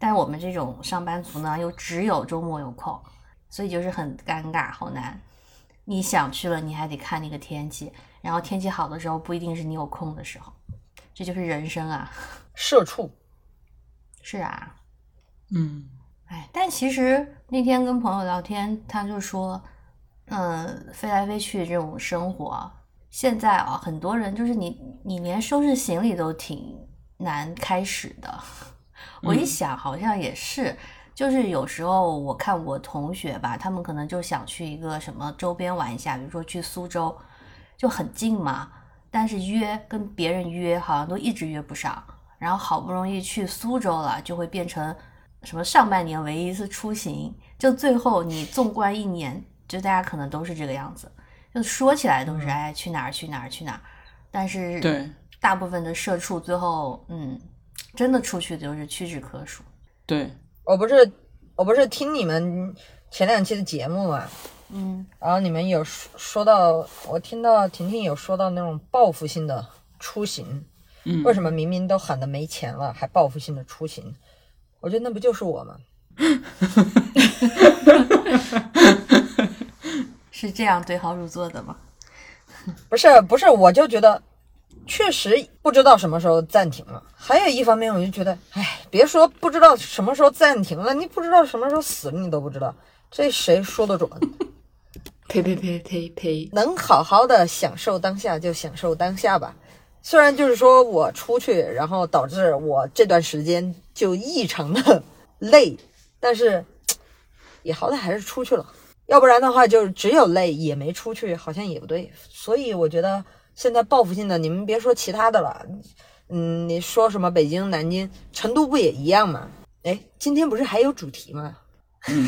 但我们这种上班族呢，又只有周末有空，所以就是很尴尬，好难。你想去了，你还得看那个天气，然后天气好的时候不一定是你有空的时候，这就是人生啊。社畜，是啊，嗯，哎，但其实那天跟朋友聊天，他就说，嗯，飞来飞去这种生活，现在啊，很多人就是你，你连收拾行李都挺难开始的。我一想，好像也是，就是有时候我看我同学吧，他们可能就想去一个什么周边玩一下，比如说去苏州，就很近嘛，但是约跟别人约好像都一直约不上，然后好不容易去苏州了，就会变成什么上半年唯一一次出行，就最后你纵观一年，就大家可能都是这个样子，就说起来都是哎去哪儿去哪儿去哪儿，但是对。大部分的社畜最后嗯，真的出去就是屈指可数。对，我不是我不是听你们前两期的节目嘛，嗯然后你们有说说到，我听到婷婷有说到那种报复性的出行，嗯为什么明明都喊的没钱了，还报复性的出行？我觉得那不就是我吗？是这样对号入座的吗？不是不是，我就觉得确实不知道什么时候暂停了。还有一方面，我就觉得，哎，别说不知道什么时候暂停了，你不知道什么时候死了，你都不知道，这谁说的准？呸呸呸呸呸！能好好的享受当下就享受当下吧。虽然就是说我出去，然后导致我这段时间就异常的累，但是也好歹还是出去了。要不然的话，就只有累也没出去，好像也不对。所以我觉得现在报复性的，你们别说其他的了，嗯，你说什么北京、南京、成都不也一样吗？哎，今天不是还有主题吗？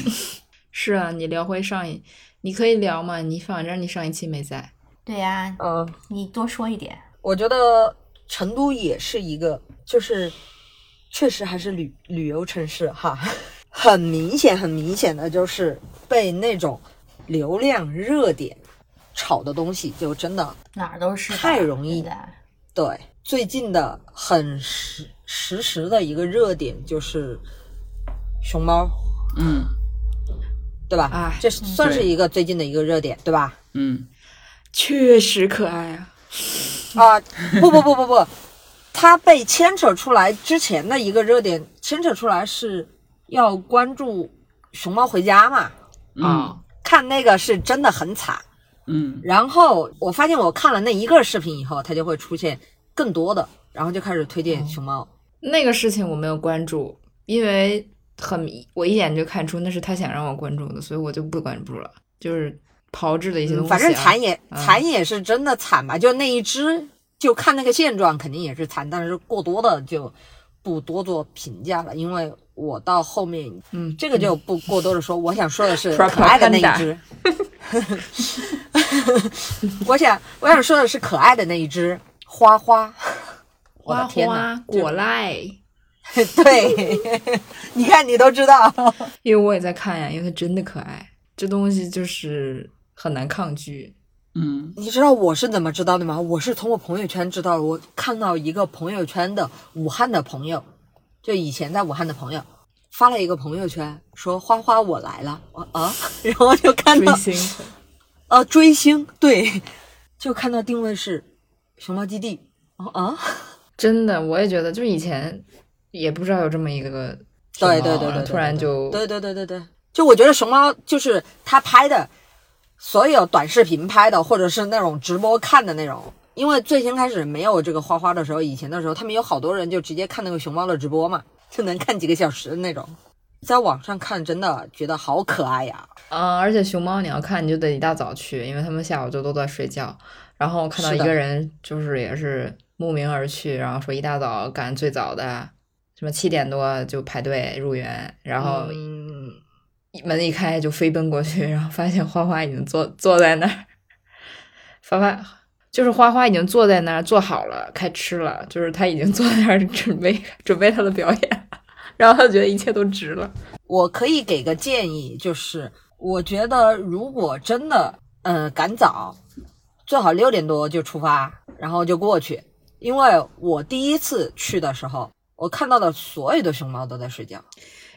是啊，你聊回上一，你可以聊嘛，你反正你上一期没在。对呀、嗯，你多说一点。我觉得成都也是一个，就是确实还是旅旅游城市哈，很明显很明显的就是被那种流量热点炒的东西，就真的哪儿都是太容易对最近的很实实时的一个热点就是熊猫嗯对吧？啊这是算是一个最近的一个热点，对吧？嗯，确实可爱啊！啊、不不不不不，它被牵扯出来之前的一个热点，牵扯出来是要关注熊猫回家嘛？嗯啊，看那个是真的很惨。嗯然后我发现我看了那一个视频以后，它就会出现更多的，然后就开始推荐熊猫。那个事情我没有关注，因为很我一眼就看出那是他想让我关注的，所以我就不关注了。就是炮制的一些东西、啊嗯反正惨也嗯惨也是真的惨吧，就那一只，就看那个现状肯定也是惨，但是过多的就不多做评价了，因为我到后面嗯，这个就不过多的说，我想说的是 可爱的那一只。我想我想说的是可爱的那一只花花，我的花天花呐，果赖，对，你看你都知道，因为我也在看呀，因为它真的可爱，这东西就是很难抗拒。嗯你知道我是怎么知道的吗？我是从我朋友圈知道的。我看到一个朋友圈的武汉的朋友，就以前在武汉的朋友发了一个朋友圈，说花花我来了，我啊，然后就看到追星，呃追星，对，就看到定位是熊猫基地，啊啊，真的，我也觉得，就是以前也不知道有这么一个对对对对突然就对对对对对，就我觉得熊猫就是他拍的所有短视频拍的，或者是那种直播看的那种。因为最先开始没有这个花花的时候，以前的时候，他们有好多人就直接看那个熊猫的直播嘛，就能看几个小时的那种。在网上看，真的觉得好可爱呀！啊、而且熊猫你要看，你就得一大早去，因为他们下午就都在睡觉。然后看到一个人，就是也是慕名而去，然后说一大早赶最早的，什么七点多就排队入园，然后嗯，门一开就飞奔过去，然后发现花花已经坐坐在那儿，花花就是花花已经坐在那儿坐好了，开吃了，就是他已经坐在那儿 准备准备他的表演，然后他觉得一切都值了。我可以给个建议，就是我觉得如果真的呃赶早，最好六点多就出发，然后就过去。因为我第一次去的时候，我看到的所有的熊猫都在睡觉。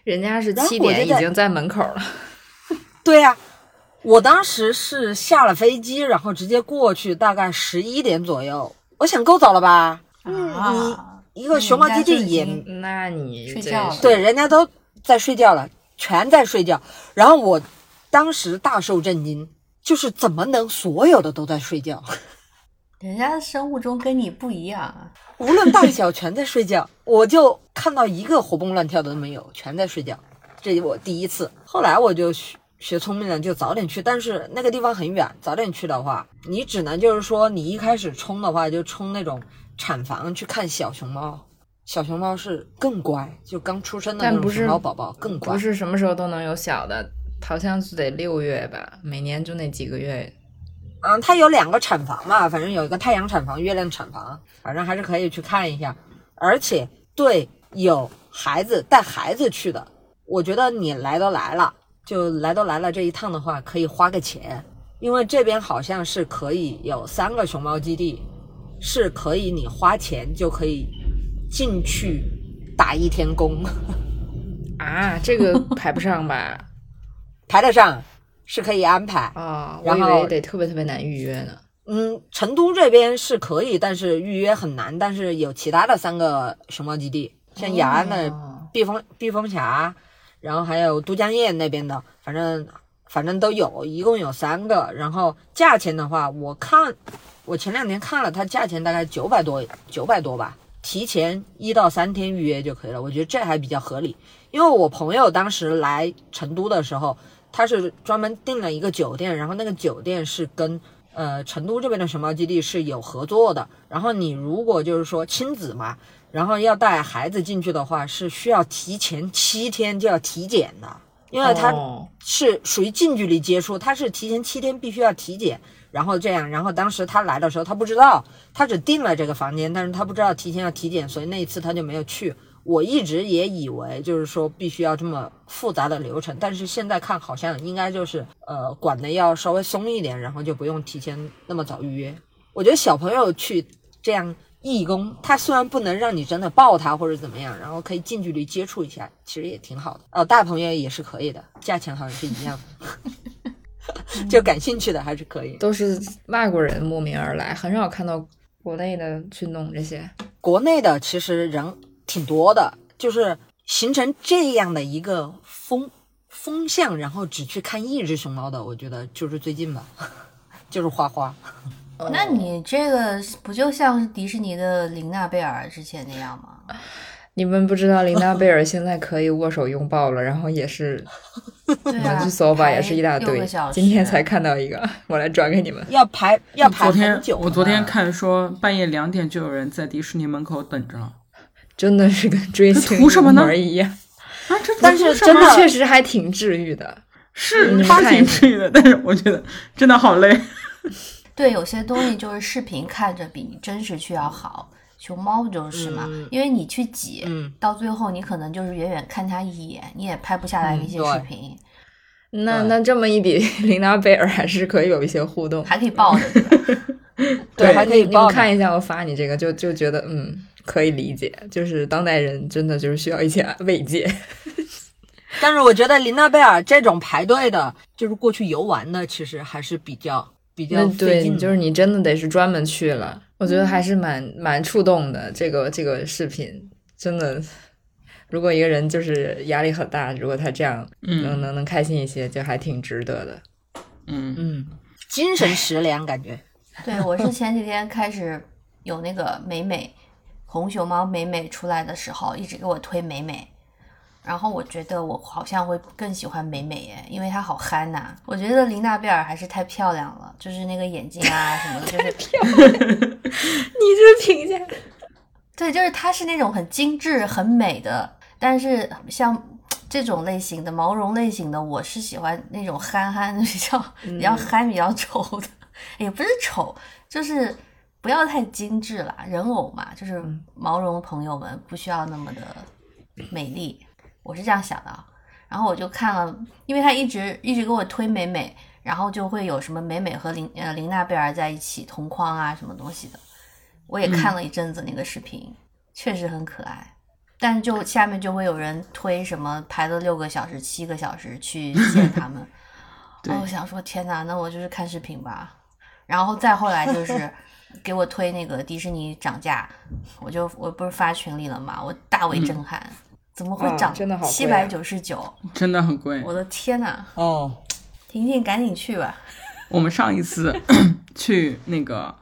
人家是七点已经在门口了，对呀、我当时是下了飞机，然后直接过去，大概十一点左右。我想够早了吧？嗯，啊，你一个熊猫基地也那你睡觉了对，人家都在睡觉了，全在睡觉。然后我当时大受震惊，就是怎么能所有的都在睡觉？人家的生物钟跟你不一样啊。无论大小全在睡觉，我就看到一个活蹦乱跳的都没有，全在睡觉。这是我第一次。后来我就学学聪明了，就早点去。但是那个地方很远，早点去的话，你只能就是说，你一开始冲的话，就冲那种产房去看小熊猫。小熊猫是更乖，就刚出生的那种熊猫宝宝更乖不。是什么时候都能有小的，好像是得六月吧，每年就那几个月。嗯，它有两个产房嘛，反正有一个太阳产房、月亮产房，反正还是可以去看一下。而且对有孩子带孩子去的，我觉得你来都来了，就来都来了这一趟的话，可以花个钱，因为这边好像是可以有三个熊猫基地，是可以你花钱就可以进去打一天工，啊，这个排不上吧？排得上，是可以安排。啊、我以然后为得特别特别难预约呢。嗯，成都这边是可以，但是预约很难。但是有其他的三个熊猫基地，像雅安的哦避风避风峡，然后还有都江堰那边的，反正反正都有，一共有三个。然后价钱的话，我看我前两天看了，它价钱大概九百多，九百多吧。提前一到三天预约就可以了，我觉得这还比较合理。因为我朋友当时来成都的时候，他是专门订了一个酒店，然后那个酒店是跟呃成都这边的熊猫基地是有合作的。然后你如果就是说亲子嘛，然后要带孩子进去的话，是需要提前七天就要体检的，因为它哦是属于近距离接触，他是提前七天必须要体检，然后这样，然后当时他来的时候他不知道，他只订了这个房间，但是他不知道提前要体检，所以那一次他就没有去。我一直也以为就是说必须要这么复杂的流程，但是现在看好像应该就是呃管的要稍微松一点，然后就不用提前那么早预约。我觉得小朋友去这样义工，他虽然不能让你真的抱他或者怎么样，然后可以近距离接触一下，其实也挺好的。哦，大朋友也是可以的，价钱好像是一样的，就感兴趣的还是可以。都是外国人慕名而来，很少看到国内的去弄这些。国内的其实人挺多的，就是形成这样的一个风风向，然后只去看一只熊猫的，我觉得就是最近吧，就是花花。那你这个不就像迪士尼的琳娜贝尔之前那样吗？你们不知道琳娜贝尔现在可以握手拥抱了，然后也是对啊，你们去搜吧，也是一大堆今天才看到一个，我来转给你们。要排要排昨天很久呢。我昨天看说半夜两点就有人在迪士尼门口等着了真的是跟追这星图什么呢一模一样，啊！这但是真的确实还挺治愈的。你们是他挺治愈的，但是我觉得真的好累。对，有些东西就是视频看着比你真实去要好。熊猫不就是嘛？嗯因为你去挤，嗯到最后你可能就是远远看它一眼，你也拍不下来那些视频，对那那这么一比，琳娜贝尔还是可以有一些互动。还可以抱着，对吧？对还可以抱看一下我发你这个，就就觉得嗯可以理解，就是当代人真的就是需要一些慰藉。但是我觉得琳娜贝尔这种排队的，就是过去游玩的，其实还是比较比较费劲的。对就是你真的得是专门去了，我觉得还是蛮蛮触动的。这个这个视频真的，如果一个人就是压力很大，如果他这样能嗯能能开心一些，就还挺值得的。嗯，嗯，精神食粮感觉。对我是前几天开始有那个美美红熊猫美美出来的时候，一直给我推美美。然后我觉得我好像会更喜欢美美耶，因为她好憨呐、我觉得琳娜贝尔还是太漂亮了，就是那个眼睛啊什么的，就是漂亮你这评价，对，就是她是那种很精致、很美的，但是像这种类型的毛绒类型的，我是喜欢那种憨憨的，比较比较憨、比较丑的，也不是丑，就是不要太精致啦，人偶嘛，就是毛绒朋友们不需要那么的美丽，我是这样想的啊。然后我就看了，因为他一直一直给我推美美，然后就会有什么美美和林呃林娜贝尔在一起同框啊什么东西的，我也看了一阵子那个视频，确实很可爱。但是就下面就会有人推什么排了六个小时、七个小时去见他们，我想说天哪，那我就是看视频吧。然后再后来就是 给我推那个迪士尼涨价，我就我不是发群里了嘛，我大为震撼，怎么会啊涨真的好贵啊七百九十九？真的很贵。我的天呐，哦，婷婷赶紧去吧。我们上一次 去那个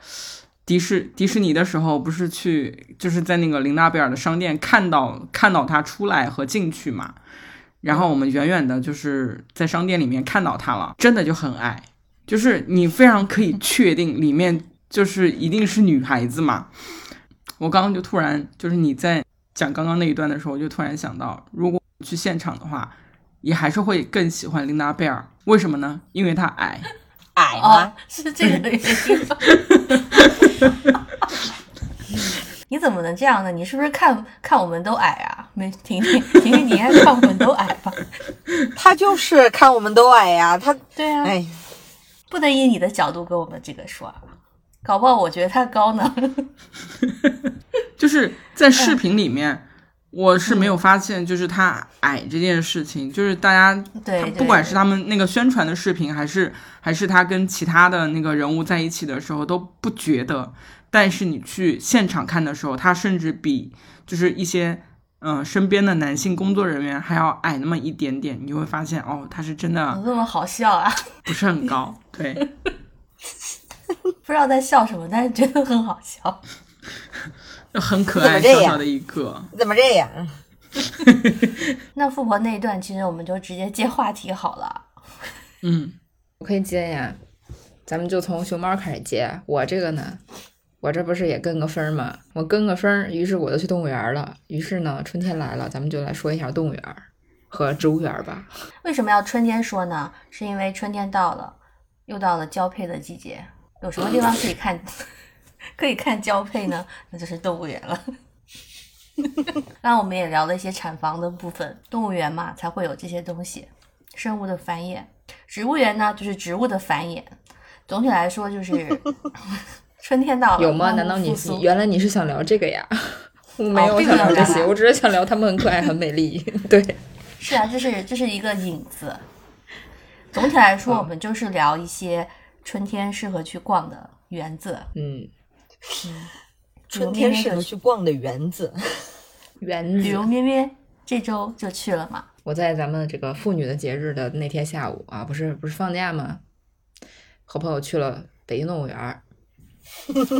迪士迪士尼的时候，不是去就是在那个琳娜贝尔的商店看到看到她出来和进去嘛，然后我们远远的就是在商店里面看到她了，真的就很矮，就是你非常可以确定里面就是一定是女孩子嘛。我刚刚就突然就是你在讲刚刚那一段的时候，我就突然想到，如果去现场的话，也还是会更喜欢琳达贝尔，为什么呢？因为她矮。矮哦吗？，是这个原因吗？你怎么能这样呢？你是不是看看我们都矮啊？没婷婷，婷婷，你应该看我们都矮吧？他就是看我们都矮呀、他对啊，哎，不能以你的角度跟我们这个说啊，搞不好我觉得他高呢。就是在视频里面，我是没有发现就是他矮这件事情，就是大家对不管是他们那个宣传的视频，还是还是他跟其他的那个人物在一起的时候都不觉得，但是你去现场看的时候，他甚至比就是一些嗯、呃身边的男性工作人员还要矮那么一点点，你就会发现哦，他是真怎的么这么好笑啊？不是很高，对，不知道在笑什么，但是觉得很好笑。很可爱这样小小的一个，怎么这样？那富婆那一段，其实我们就直接接话题好了。嗯。我可以接呀，咱们就从熊猫开始接。我这个呢，我这不是也跟个风儿吗？我跟个风儿，于是我就去动物园了。于是呢，春天来了，咱们就来说一下动物园和植物园吧。为什么要春天说呢？是因为春天到了，又到了交配的季节。有什么地方可以看可以看交配呢？那就是动物园了。那我们也聊了一些产房的部分，动物园嘛才会有这些东西，生物的繁衍；植物园呢就是植物的繁衍。总体来说就是 春天到了，有吗？难道你复苏原来你是想聊这个呀？我没有并想聊这些，我只是想聊它们很可爱、很美丽。对，是啊，这是这是一个引子。总体来说，我们就是聊一些春天适合去逛的园子。嗯，春天适合去逛的园子。园比如子。咩咩这周就去了嘛。我在咱们这个妇女的节日的那天下午啊，不是不是放假吗？和朋友去了北京动物园儿。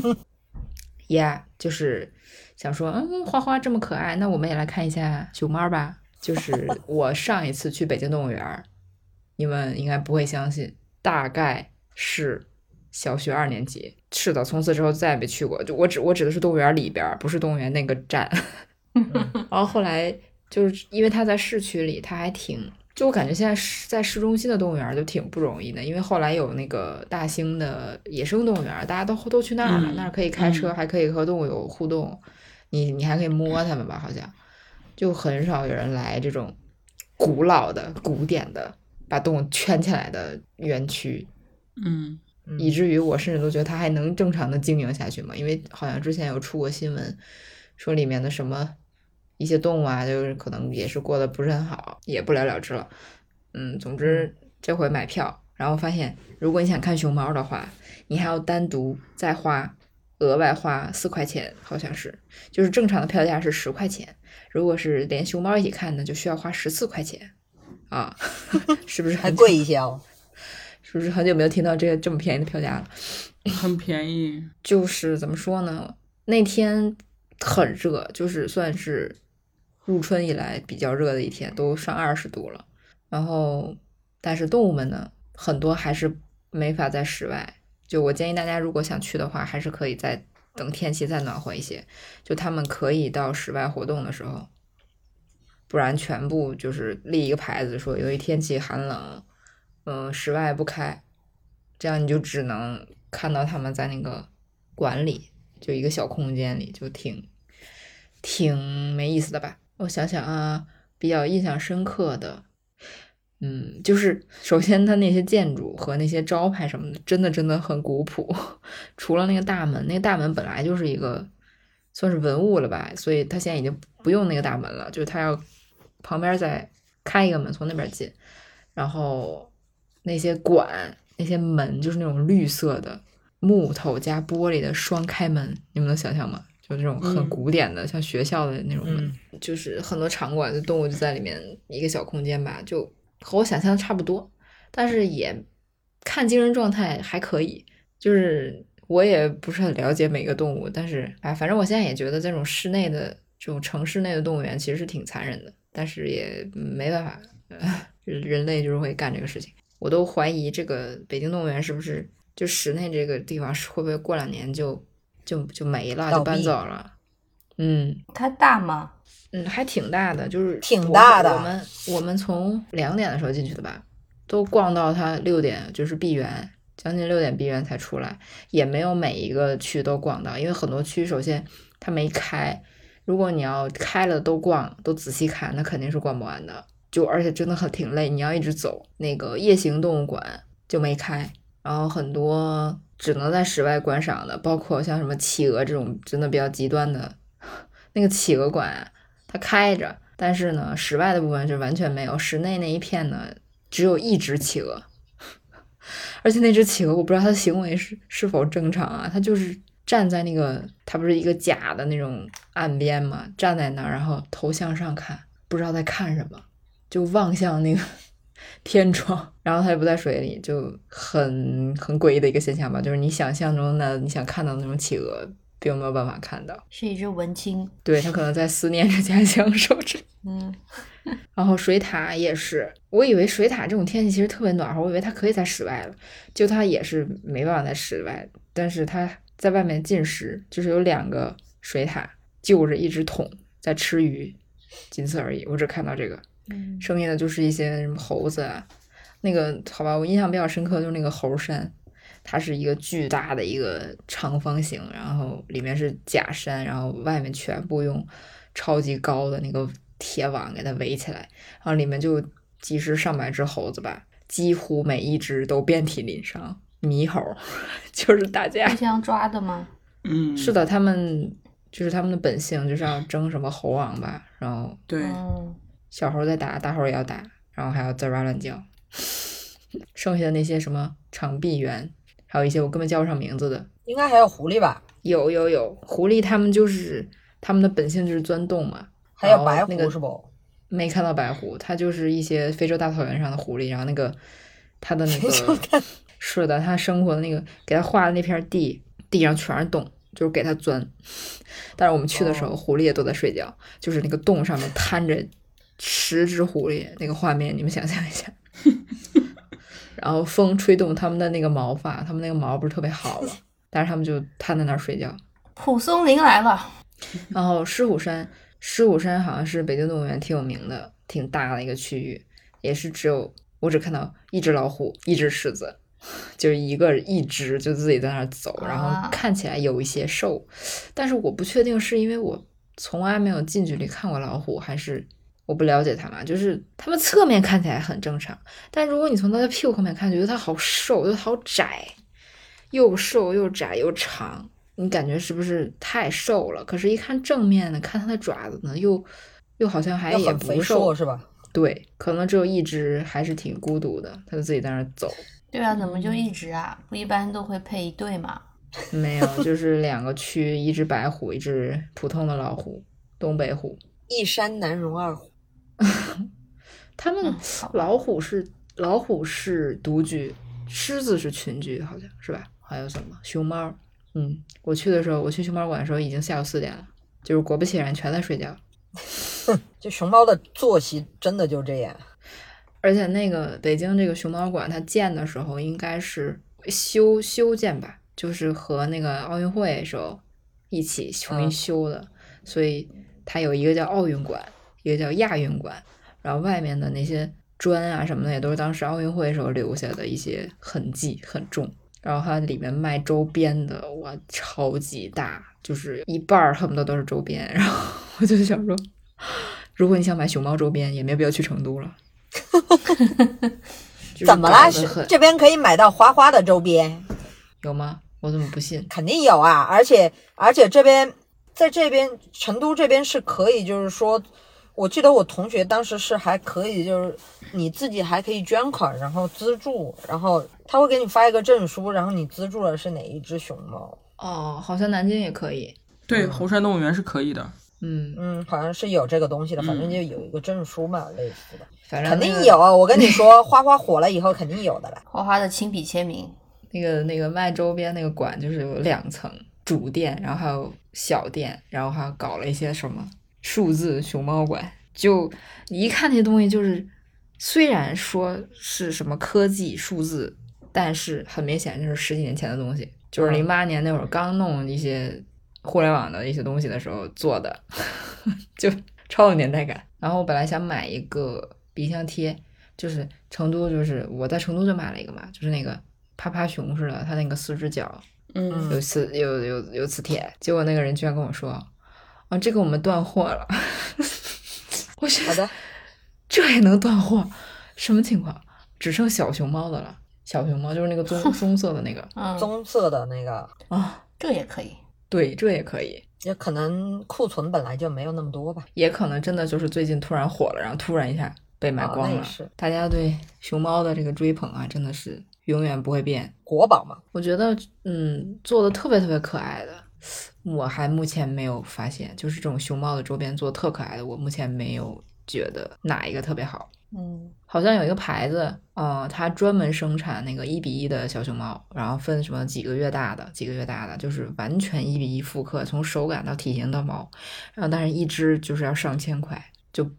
呀就是想说，嗯，花花这么可爱，那我们也来看一下熊猫吧。就是我上一次去北京动物园儿，你们应该不会相信，大概是小学二年级。是的，从此之后再也没去过。就我指我指的是动物园里边儿，不是动物园那个站。然后后来就是因为它在市区里，它还挺，就我感觉现在市在市中心的动物园就挺不容易的，因为后来有那个大兴的野生动物园，大家都都去那儿了，嗯那儿可以开车，嗯还可以和动物有互动，你你还可以摸它们吧，好像就很少有人来这种古老的、古典的把动物圈起来的园区。嗯以至于我甚至都觉得它还能正常的经营下去嘛，因为好像之前有出过新闻，说里面的什么一些动物啊，就是可能也是过得不是很好，也不了了之了。嗯，总之这回买票，然后发现如果你想看熊猫的话，你还要单独再花额外花四块钱，好像是，就是正常的票价是十块钱，如果是连熊猫一起看呢，就需要花十四块钱啊，是不是还很贵一些哦。是不是很久没有听到这个这么便宜的票价了？很便宜。就是怎么说呢？那天很热，就是算是入春以来比较热的一天，都上二十度了。然后，但是动物们呢，很多还是没法在室外。就我建议大家，如果想去的话，还是可以再等天气再暖和一些，就他们可以到室外活动的时候，不然全部就是立一个牌子说，由于天气寒冷，嗯、室外不开，这样你就只能看到他们在那个馆里，就一个小空间里，就挺挺没意思的吧。我想想啊，比较印象深刻的，嗯，就是首先它那些建筑和那些招牌什么的，真的真的很古朴。除了那个大门，那个大门本来就是一个算是文物了吧，所以它现在已经不用那个大门了，就是它要旁边再开一个门从那边进，然后那些馆、那些门就是那种绿色的木头加玻璃的双开门，你们能想象吗？就那种很嗯古典的，像学校的那种门，嗯就是很多场馆的动物就在里面一个小空间吧，就和我想象的差不多，但是也看精神状态还可以。就是我也不是很了解每个动物，但是哎，反正我现在也觉得这种室内的这种城市内的动物园其实是挺残忍的，但是也没办法，呃人 人类就是会干这个事情。我都怀疑这个北京动物园是不是就室内这个地方是会不会过两年就就就没了，就搬走了？嗯它大吗？嗯，还挺大的，就是挺大的我们我们从两点的时候进去的吧，都逛到它六点，就是闭园，将近六点闭园才出来，也没有每一个区都逛到，因为很多区首先它没开，如果你要开了都逛，都仔细看，那肯定是逛不完的。就而且真的很挺累，你要一直走。那个夜行动物馆就没开，然后很多只能在室外观赏的，包括像什么企鹅这种真的比较极端的，那个企鹅馆它开着，但是呢，室外的部分是完全没有，室内那一片呢只有一只企鹅，而且那只企鹅我不知道它的行为是是否正常啊，它就是站在那个它不是一个假的那种岸边嘛，站在那儿，然后头向上看，不知道在看什么，就望向那个 天窗，然后它也不在水里，就很很诡异的一个现象吧，就是你想象中的你想看到的那种企鹅，并没有办法看到，是一只文青。对，它可能在思念着家乡，是不是？嗯，然后水獭也是，我以为水獭这种天气其实特别暖和，我以为它可以在室外了，就它也是没办法在室外，但是它在外面进食，就是有两个水獭就着一只桶在吃鱼，仅此而已。我只看到这个，嗯剩下的就是一些什么猴子啊，那个好吧，我印象比较深刻就是那个猴山，它是一个巨大的一个长方形，然后里面是假山，然后外面全部用超级高的那个铁网给它围起来，然后里面就几十上百只猴子吧，几乎每一只都遍体鳞伤，猕猴，就是打架互。相抓的吗？嗯，是的，他们就是他们的本性就是要争什么猴王吧，然后对，嗯，小猴在打，大猴也要打，然后还要滋哇乱叫。剩下的那些什么长臂猿，还有一些我根本叫不上名字的，应该还有狐狸吧？有有有，狐狸他们就是他们的本性就是钻洞嘛，还有白狐是不？没看到白狐，它就是一些非洲大草原上的狐狸，然后那个它的那个是的，它生活的那个给它画的那片地，地上全是洞，就是给它钻。但是我们去的时候，哦狐狸也都在睡觉，就是那个洞上面摊着十只狐狸，那个画面你们想象一下。然后风吹动它们的那个毛发，它们那个毛不是特别好嘛，但是它们就瘫在那儿睡觉。蒲松龄来了，然后狮虎山，狮虎山好像是北京动物园挺有名的，挺大的一个区域，也是只有我只看到一只老虎，一只狮子，就是一个一只就自己在那儿走，然后啊看起来有一些瘦，但是我不确定是因为我从来没有近距离看过老虎，还是我不了解它嘛，就是它们侧面看起来很正常，但如果你从它的屁股后面看，觉得它好瘦，又好窄，又瘦又窄又长。你感觉是不是太瘦了？可是，一看正面呢，看它的爪子呢，又又好像还也很肥不瘦硕，是吧？对，可能只有一只，还是挺孤独的，它就自己在那儿走。对啊，怎么就一只啊？不一般都会配一对吗？没有，就是两个区，一只白虎，一只普通的老虎，东北虎。一山难容二虎。它们老虎是老虎是独居，狮子是群居，好像是吧？还有什么熊猫？嗯，我去的时候，我去熊猫馆的时候已经下午四点了，就是果不其然全在睡觉。就熊猫的作息真的就这样。而且那个北京这个熊猫馆，它建的时候应该是修修建吧，就是和那个奥运会时候一起重新嗯修的，所以它有一个叫奥运馆，一个叫亚运馆，然后外面的那些砖啊什么的也都是当时奥运会时候留下的一些痕迹，很重。然后它里面卖周边的，哇，超级大，就是一半儿恨不得都是周边。然后我就想说，如果你想买熊猫周边，也没必要去成都了。就是怎么啦？这边可以买到花花的周边，有吗？我怎么不信？肯定有啊！而且而且这边在这边成都这边是可以，就是说，我记得我同学当时是还可以，就是你自己还可以捐款，然后资助，然后他会给你发一个证书，然后你资助了是哪一只熊猫。哦，好像南京也可以。对，猴山动物园是可以的。嗯，嗯，好像是有这个东西的，反正嗯就有一个证书嘛，类似的，反正那个肯定有。我跟你说，花花火了以后肯定有的了。花花的亲笔签名，那个那个卖周边那个馆，就是有两层主店，然后还有小店，然后还搞了一些什么数字熊猫馆。就你一看那些东西，就是虽然说是什么科技数字，但是很明显就是十几年前的东西，就是嗯零八年那会儿刚弄一些互联网的一些东西的时候做的，就超有年代感。然后我本来想买一个冰箱贴，就是成都，就是我在成都就买了一个嘛，就是那个趴趴熊似的，它那个四只脚嗯有磁有有有磁铁，结果那个人居然跟我说，啊，这个我们断货了。我想好的，这也能断货？什么情况？只剩小熊猫的了。小熊猫就是那个棕 棕色的那个嗯，棕色的那个，啊，这也可以。对，这也可以，也可能库存本来就没有那么多吧。也可能真的就是最近突然火了，然后突然一下被买啊光了。大家对熊猫的这个追捧啊，真的是永远不会变。国宝嘛，我觉得，嗯，做的特别特别可爱的，我还目前没有发现，就是这种熊猫的周边做特可爱的，我目前没有觉得哪一个特别好。嗯，好像有一个牌子，呃，它专门生产那个一比一的小熊猫，然后分什么几个月大的、几个月大的，就是完全一比一复刻，从手感到体型到毛，然后但是一只就是要上千块，就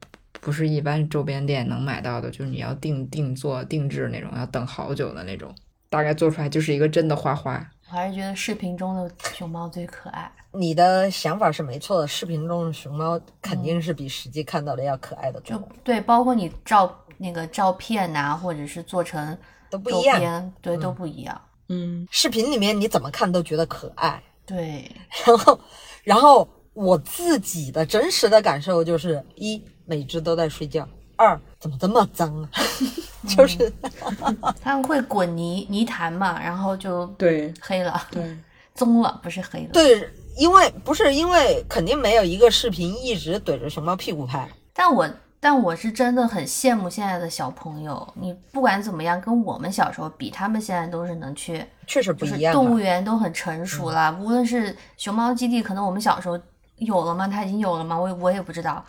不是一般周边店能买到的，就是你要定定做定制那种，要等好久的那种，大概做出来就是一个真的花花。我还是觉得视频中的熊猫最可爱。你的想法是没错的，视频中的熊猫肯定是比实际看到的要可爱的就多，对，包括你照那个照片呐、或者是做成都不一样。边，对，都不一样。嗯，视频里面你怎么看都觉得可爱，对，然后，然后我自己的真实的感受就是：一，每只都在睡觉；二，怎么这么脏啊？就是他们会滚泥泥潭嘛，然后就对黑了，对，棕了，不是黑了。对，因为不是因为肯定没有一个视频一直怼着熊猫屁股拍，但我但我是真的很羡慕现在的小朋友，你不管怎么样，跟我们小时候比，他们现在都是能去，确实不是一样啊。动物园都很成熟了。无论是熊猫基地，可能我们小时候有了吗？它已经有了吗？我我也不知道。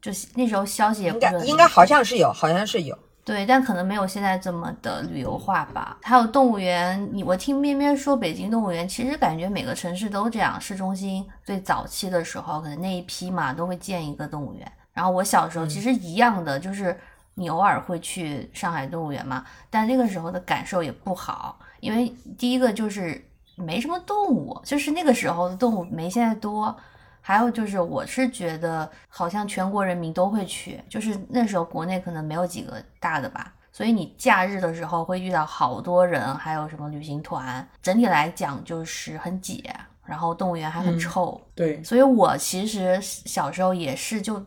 就是那时候消息也应不应该好像是有，好像是有。对，但可能没有现在这么的旅游化吧。还有动物园，你我听咩咩说，北京动物园其实感觉每个城市都这样。市中心最早期的时候，可能那一批嘛都会建一个动物园。然后我小时候其实一样的，就是你偶尔会去上海动物园嘛，但那个时候的感受也不好，因为第一个就是没什么动物，就是那个时候的动物没现在多。还有就是，我是觉得好像全国人民都会去，就是那时候国内可能没有几个大的吧，所以你假日的时候会遇到好多人，还有什么旅行团，整体来讲就是很挤，然后动物园还很嗯臭，对，所以我其实小时候也是就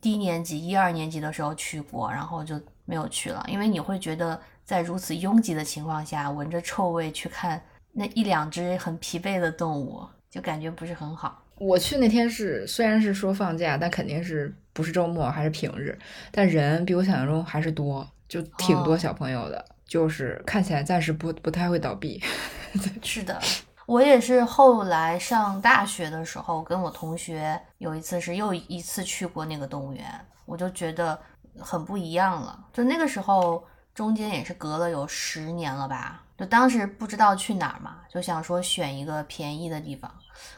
低年级一二年级的时候去过，然后就没有去了，因为你会觉得在如此拥挤的情况下，闻着臭味去看那一两只很疲惫的动物，就感觉不是很好。我去那天是虽然是说放假，但肯定是不是周末还是平日，但人比我想象中还是多，就挺多哦小朋友的，就是看起来暂时不不太会倒闭。是的，我也是后来上大学的时候，跟我同学有一次是又一次去过那个动物园，我就觉得很不一样了。就那个时候中间也是隔了有十年了吧，就当时不知道去哪儿嘛，就想说选一个便宜的地方。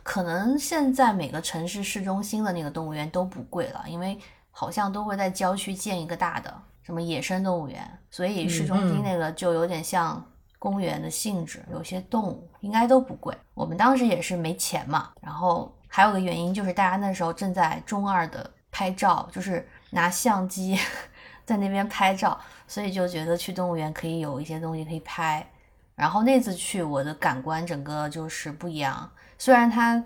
可能现在每个城市市中心的那个动物园都不贵了，因为好像都会在郊区建一个大的，什么野生动物园，所以市中心那个就有点像公园的性质，有些动物应该都不贵。我们当时也是没钱嘛，然后还有个原因就是大家那时候正在中二的拍照，就是拿相机 在那边拍照，所以就觉得去动物园可以有一些东西可以拍。然后那次去，我的感官整个就是不一样。虽然它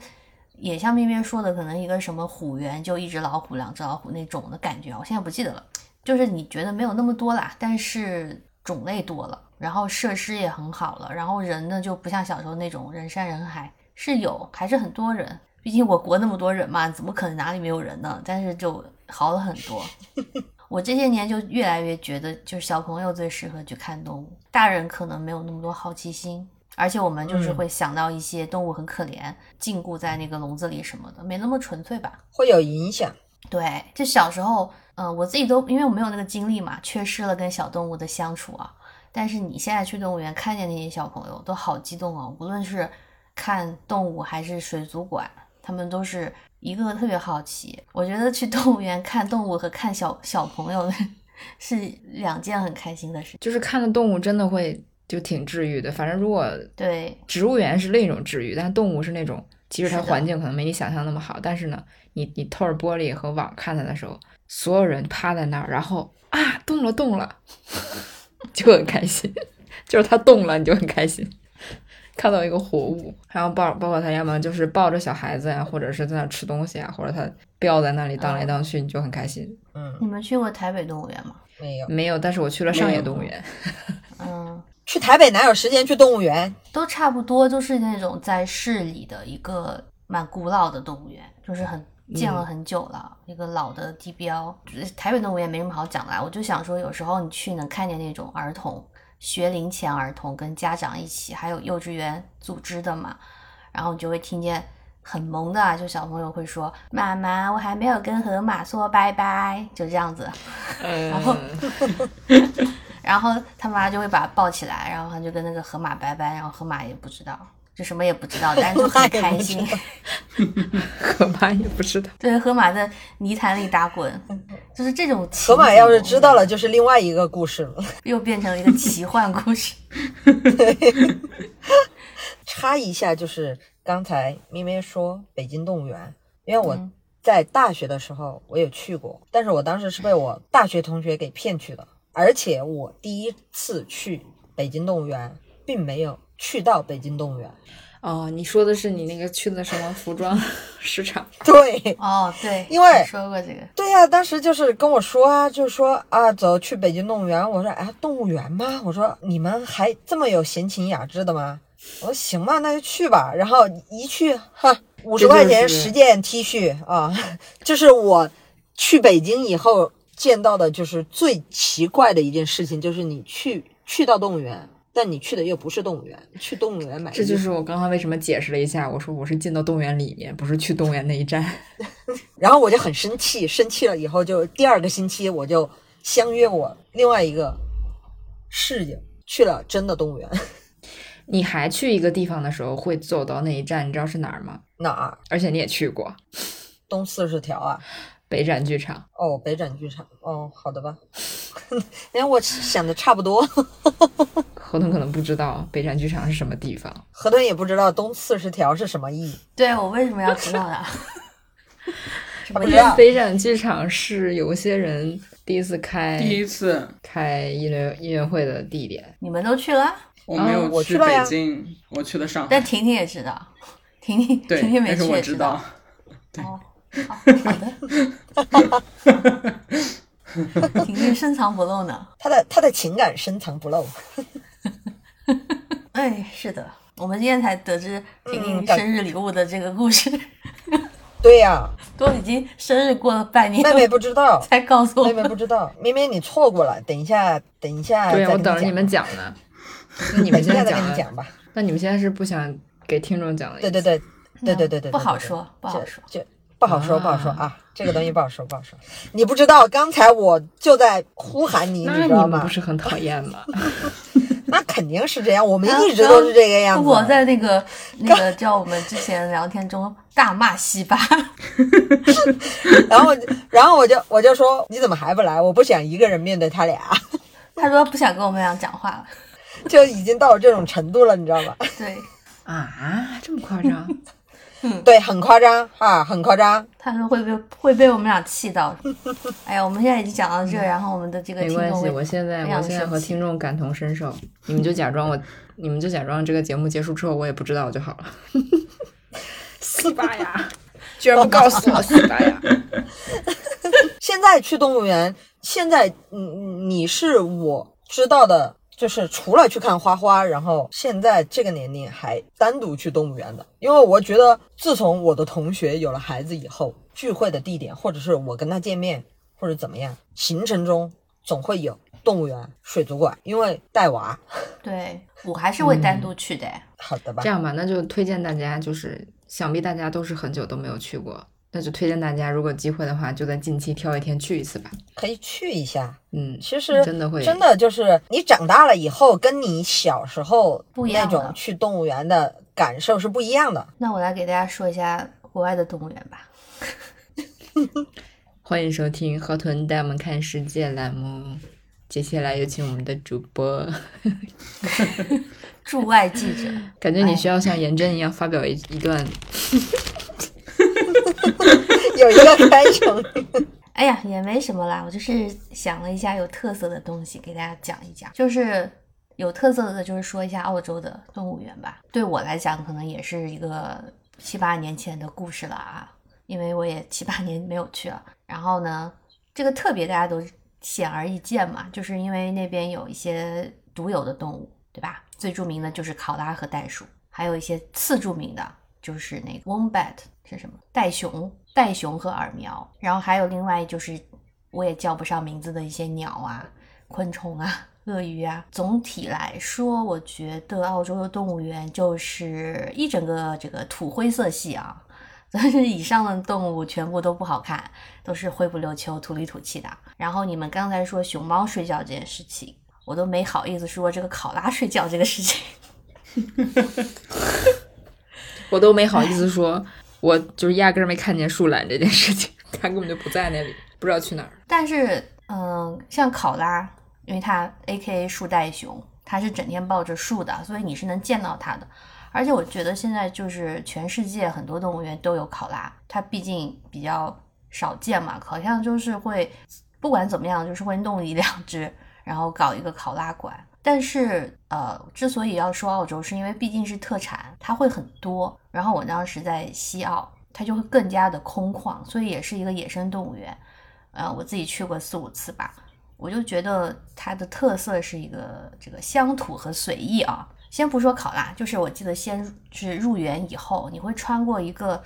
也像面面说的，可能一个什么虎园就一只老虎、两只老虎那种的感觉，我现在不记得了。就是你觉得没有那么多啦，但是种类多了，然后设施也很好了，然后人呢就不像小时候那种人山人海，是有还是很多人。毕竟我国那么多人嘛，怎么可能哪里没有人呢？但是就好了很多。我这些年就越来越觉得，就是小朋友最适合去看动物，大人可能没有那么多好奇心，而且我们就是嗯会想到一些动物很可怜，禁锢在那个笼子里什么的，没那么纯粹吧。会有影响。对，就小时候，嗯、我自己都因为我没有那个经历嘛，缺失了跟小动物的相处啊。但是你现在去动物园看见那些小朋友都好激动啊，无论是看动物还是水族馆，他们都是一个个特别好奇。我觉得去动物园看动物和看小小朋友 是两件很开心的事。就是看了动物真的会就挺治愈的。反正如果对，植物园是另一种治愈，但动物是那种，即使它环境可能没你想象那么好，但是呢，你你透着玻璃和网看它的时候，所有人趴在那儿，然后啊动了动了，就很开心，就是它动了你就很开心。看到一个活物，还有抱包括它要么就是抱着小孩子呀，或者是在那吃东西啊，或者它吊在那里荡来荡去，你就很开心。嗯，你们去过台北动物园吗？没有没有，但是我去了上野动物园，嗯，去台北哪有时间去动物园？都差不多，就是那种在市里的一个蛮古老的动物园，就是很建了很久了，一个老的地标。台北动物园没什么好讲的啦，我就想说，有时候你去能看见那种儿童学龄前儿童跟家长一起，还有幼稚园组织的嘛，然后你就会听见。很萌的啊，就小朋友会说：“妈妈，我还没有跟河马说拜拜。”就这样子，然后 然后他妈就会把他抱起来，然后他就跟那个河马拜拜，然后河马也不知道，就什么也不知道，但是就很开心。河马也不知道。对，河马在泥潭里打滚，就是这种情河马要是知道了，就是另外一个故事了。又变成了一个奇幻故事。插一下，就是刚才咩咩说北京动物园，因为我嗯在大学的时候我有去过，但是我当时是被我大学同学给骗去的，而且我第一次去北京动物园，并没有去到北京动物园。哦，你说的是你那个去的什么服装市场？对，哦，对，因为说过这个，对呀、当时就是跟我说啊，就说啊，走去北京动物园。我说，哎，动物园吗？我说你们还这么有闲情雅致的吗？我说行吧，那就去吧。然后一去，哈，五十块钱是十件 T 恤啊，就是我去北京以后见到的，就是最奇怪的一件事情，就是你去去到动物园，但你去的又不是动物园，去动物园买，这就是我刚刚为什么解释了一下，我说我是进到动物园里面，不是去动物园那一站。然后我就很生气，生气了以后就第二个星期我就相约我另外一个室友去了真的动物园，你还去一个地方的时候会走到那一站，你知道是哪儿吗？哪儿？而且你也去过东四十条啊？北展剧场。哦，北展剧场。哦，好的吧。因 为我想的差不多，河豚可能不知道北展剧场是什么地方，河豚也不知道东四十条是什么意。对我为什么要知道呀？什么不知道北展剧场是有些人第一次开第一次开音乐音乐会的地点。你们都去了？我没有去我去了呀北京，我去的上海但。婷婷也知道，婷婷婷婷，没去我知道对。。哦，好好的。婷婷 深藏不露呢。她的她的情感深藏不露。哎，是的，我们今天才得知婷婷生日礼物的这个故事，对呀、都已经生日过了半年，妹妹不知道，才告诉我妹妹。不知道，明明你错过了，等一下，等一下对我等着你们讲呢。那你们现在讲了，跟你讲吧。那你们现在是不想给听众讲了？对对对，对对对对，不好说不好说就就不好说，啊不好说啊，这个东西不好说，不好说。你不知道，刚才我就在呼喊你，你知道吗你不？是很讨厌吗？那肯定是这样，我们一直都是这个样子。我在那个那个叫我们之前聊天中大骂西巴，然后，然后我就我就说，你怎么还不来？我不想一个人面对他俩，他说不想跟我们俩讲话了。就已经到了这种程度了，你知道吧？对，啊，这么夸张？对，很夸张啊，很夸张。他说会被会被我们俩气到。哎呀，我们现在已经讲到这，然后我们的这个没关系，我现在我现在和听众感同身受，你们就假装我，你们就假装这个节目结束之后我也不知道就好了。西班牙，居然不告诉我西班牙。现在去动物园，现在嗯，你是我知道的，就是除了去看花花，然后现在这个年龄还单独去动物园的，因为我觉得自从我的同学有了孩子以后，聚会的地点或者是我跟他见面或者怎么样，行程中总会有动物园、水族馆，因为带娃。对我还是会单独去的。好的吧这，样吧，那就推荐大家，就是想必大家都是很久都没有去过，那就推荐大家，如果机会的话，就在近期挑一天去一次吧。可以去一下。嗯，其实真的会真的就是你长大了以后，跟你小时候那不一样那种去动物园的感受是不一样的。那我来给大家说一下国外的动物园吧。欢迎收听河豚带我们看世界栏目。接下来有请我们的主播，驻外记者，感觉你需要像严真一样发表一一段 有一个开场，哎呀，也没什么啦，我就是想了一下有特色的东西给大家讲一讲，就是有特色的，就是说一下澳洲的动物园吧。对我来讲，可能也是一个七八年前的故事了啊，因为我也七八年没有去了。然后呢，这个特别大家都显而易见嘛，就是因为那边有一些独有的动物，对吧？最著名的就是考拉和袋鼠，还有一些次著名的，就是那个 wombat 是什么？袋熊、袋熊和耳苗，然后还有另外就是我也叫不上名字的一些鸟啊、昆虫啊、鳄鱼啊。总体来说，我觉得澳洲的动物园就是一整个这个土灰色系啊。但是以上的动物全部都不好看，都是灰不溜秋、土里土气的。然后你们刚才说熊猫睡觉这件事情，我都没好意思说这个考拉睡觉这个事情。我都没好意思说，我就是压根儿没看见树懒这件事情，它根本就不在那里，不知道去哪儿。但是，嗯，像考拉，因为它 A K A 树袋熊，它是整天抱着树的，所以你是能见到它的。而且我觉得现在就是全世界很多动物园都有考拉，它毕竟比较少见嘛，好像就是会不管怎么样，就是会弄一两只，然后搞一个考拉馆。但是呃，之所以要说澳洲，是因为毕竟是特产，它会很多。然后我当时在西澳，它就会更加的空旷，所以也是一个野生动物园。呃，我自己去过四五次吧，我就觉得它的特色是一个这个乡土和随意啊。先不说考拉，就是我记得先是入园以后，你会穿过一个，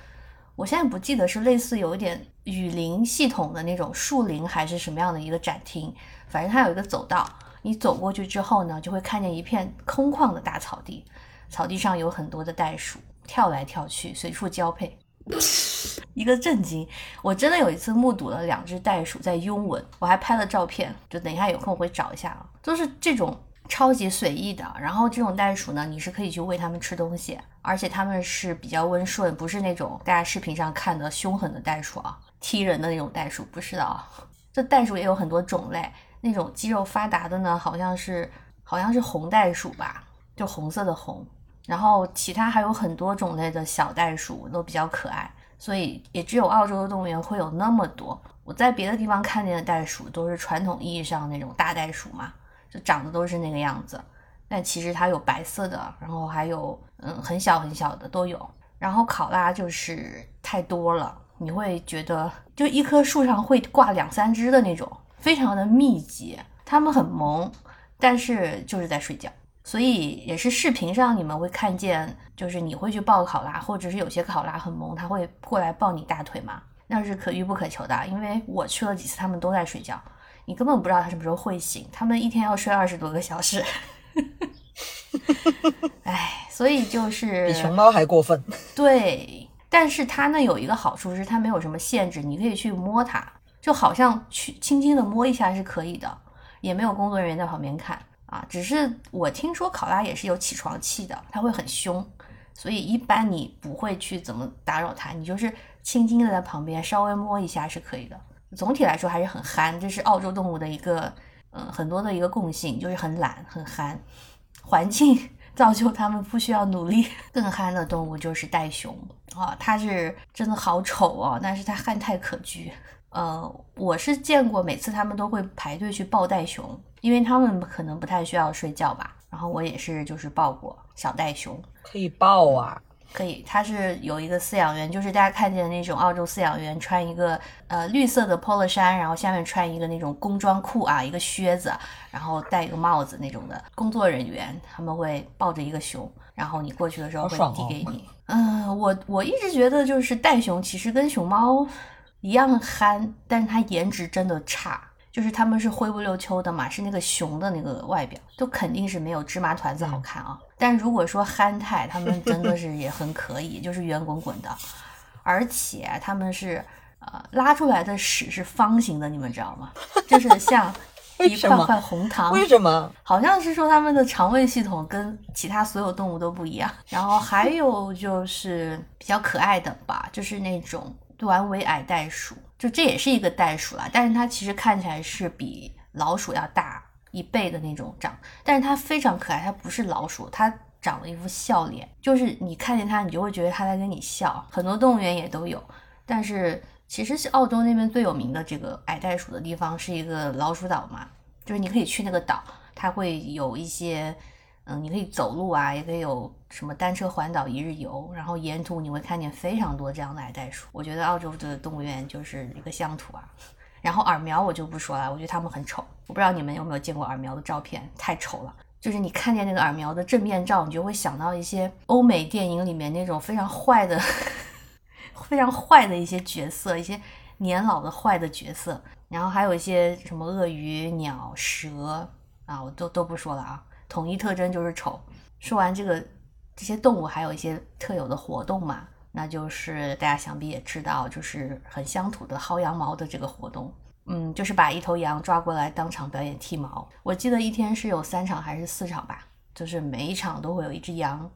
我现在不记得是类似有一点雨林系统的那种树林还是什么样的一个展厅，反正它有一个走道，你走过去之后呢，就会看见一片空旷的大草地，草地上有很多的袋鼠跳来跳去，随处交配。一个震惊，我真的有一次目睹了两只袋鼠在拥吻，我还拍了照片，就等一下有空我会找一下啊，都是这种。超级随意的，然后这种袋鼠呢，你是可以去喂它们吃东西，而且它们是比较温顺，不是那种大家视频上看的凶狠的袋鼠啊，踢人的那种袋鼠，不是的啊。这袋鼠也有很多种类，那种肌肉发达的呢，好像是好像是红袋鼠吧，就红色的红，然后其他还有很多种类的小袋鼠都比较可爱，所以也只有澳洲的动物园会有那么多。我在别的地方看见的袋鼠都是传统意义上那种大袋鼠嘛。就长得都是那个样子，但其实它有白色的，然后还有嗯很小很小的都有。然后考拉就是太多了，你会觉得就一棵树上会挂两三只的那种，非常的密集。它们很萌，但是就是在睡觉。所以也是视频上你们会看见，就是你会去抱考拉，或者是有些考拉很萌，它会过来抱你大腿嘛，那是可遇不可求的。因为我去了几次，它们都在睡觉。你根本不知道它什么时候会醒，他们一天要睡二十多个小时，哎，所以就是比熊猫还过分。对，但是它呢有一个好处是它没有什么限制，你可以去摸它，就好像去轻轻的摸一下是可以的，也没有工作人员在旁边看啊。只是我听说考拉也是有起床气的，它会很凶，所以一般你不会去怎么打扰它，你就是轻轻的在旁边稍微摸一下是可以的。总体来说还是很憨，这是澳洲动物的一个，嗯，很多的一个共性，就是很懒、很憨。环境 造就他们不需要努力。更憨的动物就是袋熊啊，它是真的好丑哦，但是它憨态可掬。呃，我是见过，每次他们都会排队去抱袋熊，因为他们可能不太需要睡觉吧。然后我也是，就是抱过小袋熊，可以抱啊。可以，它是有一个饲养员，就是大家看见的那种澳洲饲养员，穿一个呃绿色的 polo 衫，然后下面穿一个那种工装裤啊，一个靴子，然后戴一个帽子那种的工作人员，他们会抱着一个熊，然后你过去的时候会递给你。嗯，我我一直觉得就是袋熊其实跟熊猫一样憨，但是它颜值真的差。就是他们是灰不溜秋的嘛，是那个熊的那个外表，都肯定是没有芝麻团子好看啊。但如果说憨态，他们真的是也很可以，就是圆滚滚的，而且他们是呃拉出来的屎是方形的，你们知道吗？就是像 一块块红糖。为什么？好像是说他们的肠胃系统跟其他所有动物都不一样。然后还有就是比较可爱的吧，就是那种短尾矮袋鼠。就这也是一个袋鼠啦，但是它其实看起来是比老鼠要大一倍的那种长，但是它非常可爱，它不是老鼠，它长了一副笑脸，就是你看见它，你就会觉得它在跟你笑。很多动物园也都有，但是其实是澳洲那边最有名的这个矮袋鼠的地方是一个老鼠岛嘛，就是你可以去那个岛，它会有一些。嗯，你可以走路啊，也可以有什么单车环岛一日游，然后沿途你会看见非常多这样的矮袋鼠。我觉得澳洲的动物园就是一个乡土啊。然后耳苗我就不说了，我觉得它们很丑。我不知道你们有没有见过耳苗的照片，太丑了。就是你看见那个耳苗的正面照，你就会想到一些欧美电影里面那种非常坏的、非常坏的一些角色，一些年老的坏的角色。然后还有一些什么鳄鱼、鸟、蛇啊，我都都不说了啊。统一特征就是丑。说完这个，这些动物还有一些特有的活动嘛，那就是大家想必也知道，就是很乡土的薅羊毛的这个活动。嗯，就是把一头羊抓过来当场表演剃毛。我记得一天是有三场还是四场吧，就是每一场都会有一只羊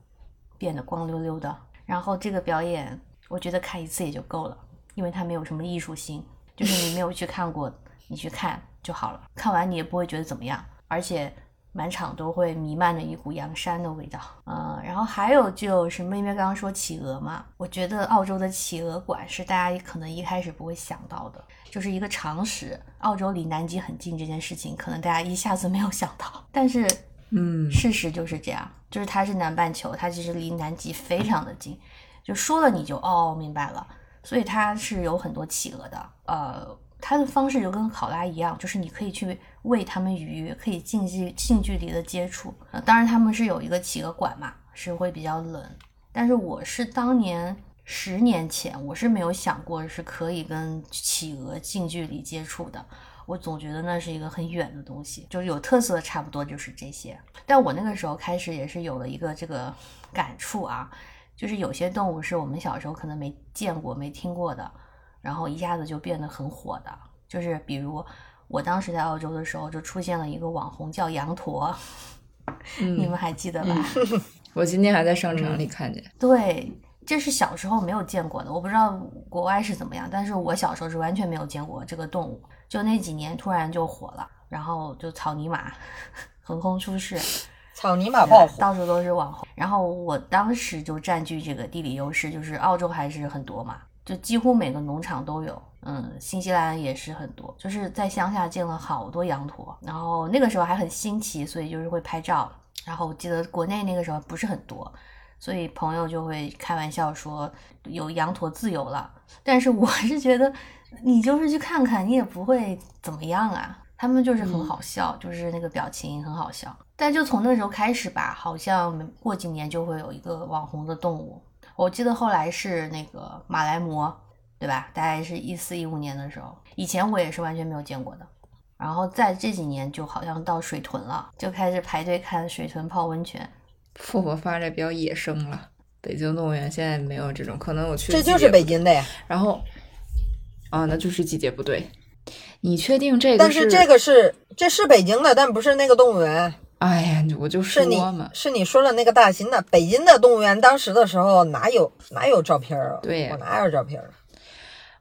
变得光溜溜的。然后这个表演，我觉得看一次也就够了，因为它没有什么艺术性，就是你没有去看过，你去看就好了。看完你也不会觉得怎么样，而且。满场都会弥漫着一股羊膻的味道，嗯，然后还有就是因为刚刚说企鹅嘛，我觉得澳洲的企鹅馆是大家可能一开始不会想到的，就是一个常识。澳洲离南极很近这件事情，可能大家一下子没有想到，但是嗯，事实就是这样，就是它是南半球，它其实离南极非常的近，就说了你就哦明白了，所以它是有很多企鹅的，呃，它的方式就跟考拉一样，就是你可以去喂它们鱼，可以近距近距离的接触，呃，当然他们是有一个企鹅馆嘛，是会比较冷，但是我是当年十年前，我是没有想过是可以跟企鹅近距离接触的。我总觉得那是一个很远的东西，就是有特色，差不多就是这些。但我那个时候开始也是有了一个这个感触啊，就是有些动物是我们小时候可能没见过、没听过的，然后一下子就变得很火的。就是比如我当时在澳洲的时候，就出现了一个网红叫羊驼，你们还记得吧？我今天还在商场里看见。对，这是小时候没有见过的，我不知道国外是怎么样，但是我小时候是完全没有见过这个动物，就那几年突然就火了，然后就草泥马横空出世，草泥马爆火，到处都是网红。然后我当时就占据这个地理优势，就是澳洲还是很多嘛，就几乎每个农场都有。嗯，新西兰也是很多，就是在乡下见了好多羊驼，然后那个时候还很新奇，所以就是会拍照。然后我记得国内那个时候不是很多，所以朋友就会开玩笑说有羊驼自由了。但是我是觉得你就是去看看，你也不会怎么样啊。他们就是很好笑，就是那个表情很好笑。但就从那时候开始吧，好像过几年就会有一个网红的动物。我记得后来是那个马来貘，对吧？大概是一四一五年的时候，以前我也是完全没有见过的。然后在这几年，就好像到水豚了，就开始排队看水豚泡温泉。复活发展比较野生了，北京动物园现在没有这种，可能我去这就是北京的呀。然后啊，那就是季节不对。你确定这个？但是这个是这是北京的，但不是那个动物园。哎呀，我就说你嘛，是你说的那个大兴的北京的动物园。当时的时候哪有哪有照片啊？对我哪有照片？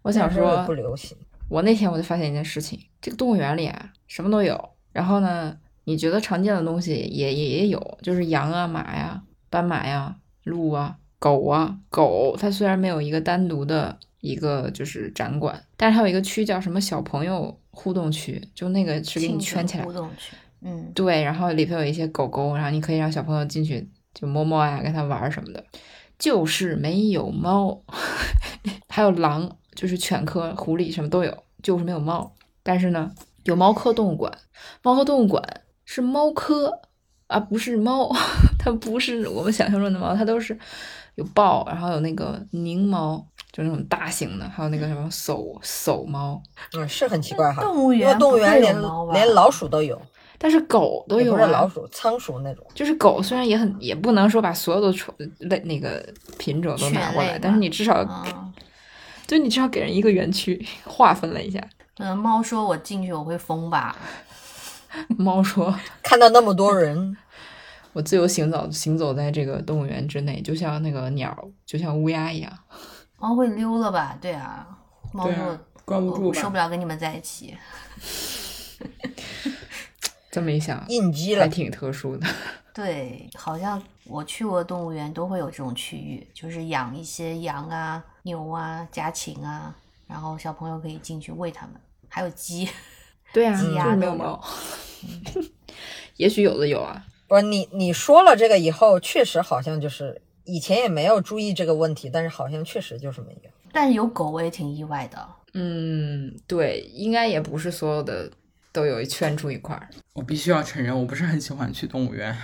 我想说不流行。我那天我就发现一件事情，这个动物园里啊什么都有。然后呢，你觉得常见的东西也也也有，就是羊啊、马呀、斑马呀、鹿啊、狗啊。狗它虽然没有一个单独的一个就是展馆，但是它有一个区叫什么小朋友互动区，就那个是给你圈起来。互动区，嗯，对。然后里头有一些狗狗，然后你可以让小朋友进去就摸摸呀，跟它玩什么的。就是没有猫，还有狼。就是犬科、狐狸什么都有，就是没有猫。但是呢，有猫科动物馆。猫科动物馆是猫科啊，不是猫，它不是我们想象中的猫，它都是有豹，然后有那个狞猫，就那种大型的，还有那个什么叟叟猫。嗯，是很奇怪哈。动物园动物园连连老鼠都有，但是狗都有。不是老鼠，仓鼠那种。就是狗虽然也很，也不能说把所有的宠类那个品种都拿过来，但是你至少。就你至少给人一个园区 划分了一下。嗯，猫说：“我进去我会疯吧。”猫说：“看到那么多人，我自由行走行走在这个动物园之内，就像那个鸟，就像乌鸦一样。”猫会溜了吧？对啊，猫说：“关不住，受不了跟你们在一起。”这么一想，应激了，还挺特殊的。对，好像我去过动物园都会有这种区域，就是养一些羊啊。牛啊，家禽啊，然后小朋友可以进去喂它们，还有鸡，对啊，鸡鸭没有猫，也许有的有啊。不是你你说了这个以后，确实好像就是以前也没有注意这个问题，但是好像确实就是没有。但是有狗，我也挺意外的。嗯，对，应该也不是所有的都有圈住一块儿。我必须要承认，我不是很喜欢去动物园。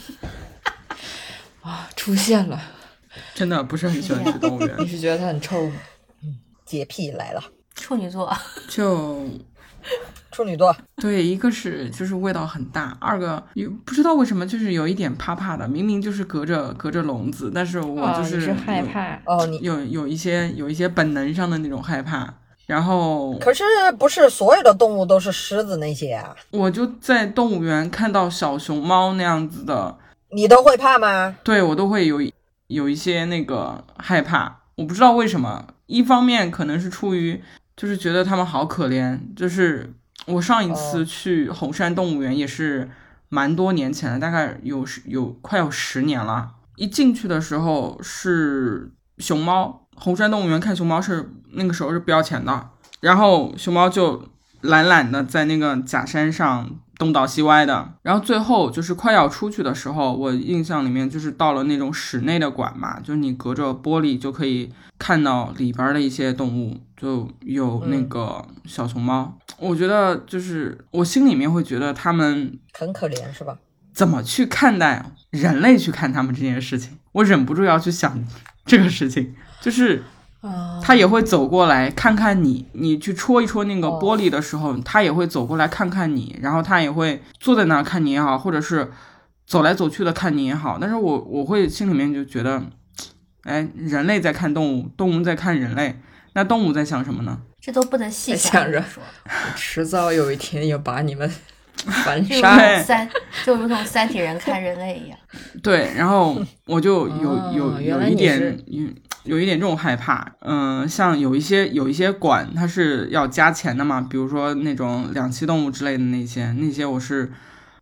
啊，出现了。真的不是很喜欢去动物园。你是觉得它很臭吗？嗯，洁癖来了。处女座 就处女座。对，一个是就是味道很大，二个有不知道为什么就是有一点怕怕的。明明就是隔着隔着笼子，但是我就是害怕。哦，你有有一些有一些本能上的那种害怕。然后可是不是所有的动物都是狮子那些啊？我就在动物园看到小熊猫那样子的，你都会怕吗？对我都会有。有一些那个害怕，我不知道为什么。一方面可能是出于，就是觉得他们好可怜。就是我上一次去红山动物园也是蛮多年前了，大概有有快有十年了。一进去的时候是熊猫，红山动物园看熊猫是那个时候是不要钱的。然后熊猫就懒懒的在那个假山上东倒西歪的。然后最后就是快要出去的时候，我印象里面就是到了那种室内的馆嘛，就是你隔着玻璃就可以看到里边的一些动物，就有那个小熊猫。我觉得就是我心里面会觉得他们很可怜是吧？怎么去看待人类去看他们这件事情，我忍不住要去想这个事情，就是啊，他也会走过来看看你，你去戳一戳那个玻璃的时候，他也会走过来看看你，然后他也会坐在那儿看你也好，或者是走来走去的看你也好，但是我我会心里面就觉得，哎，人类在看动物，动物在看人类，那动物在想什么呢？这都不能细想着说，迟早有一天要把你们 杀。三，就如同三体人看人类一样。对，然后我就有哦有有一点是有有一点这种害怕，嗯、像有一些有一些馆它是要加钱的嘛，比如说那种两栖动物之类的那些，那些我是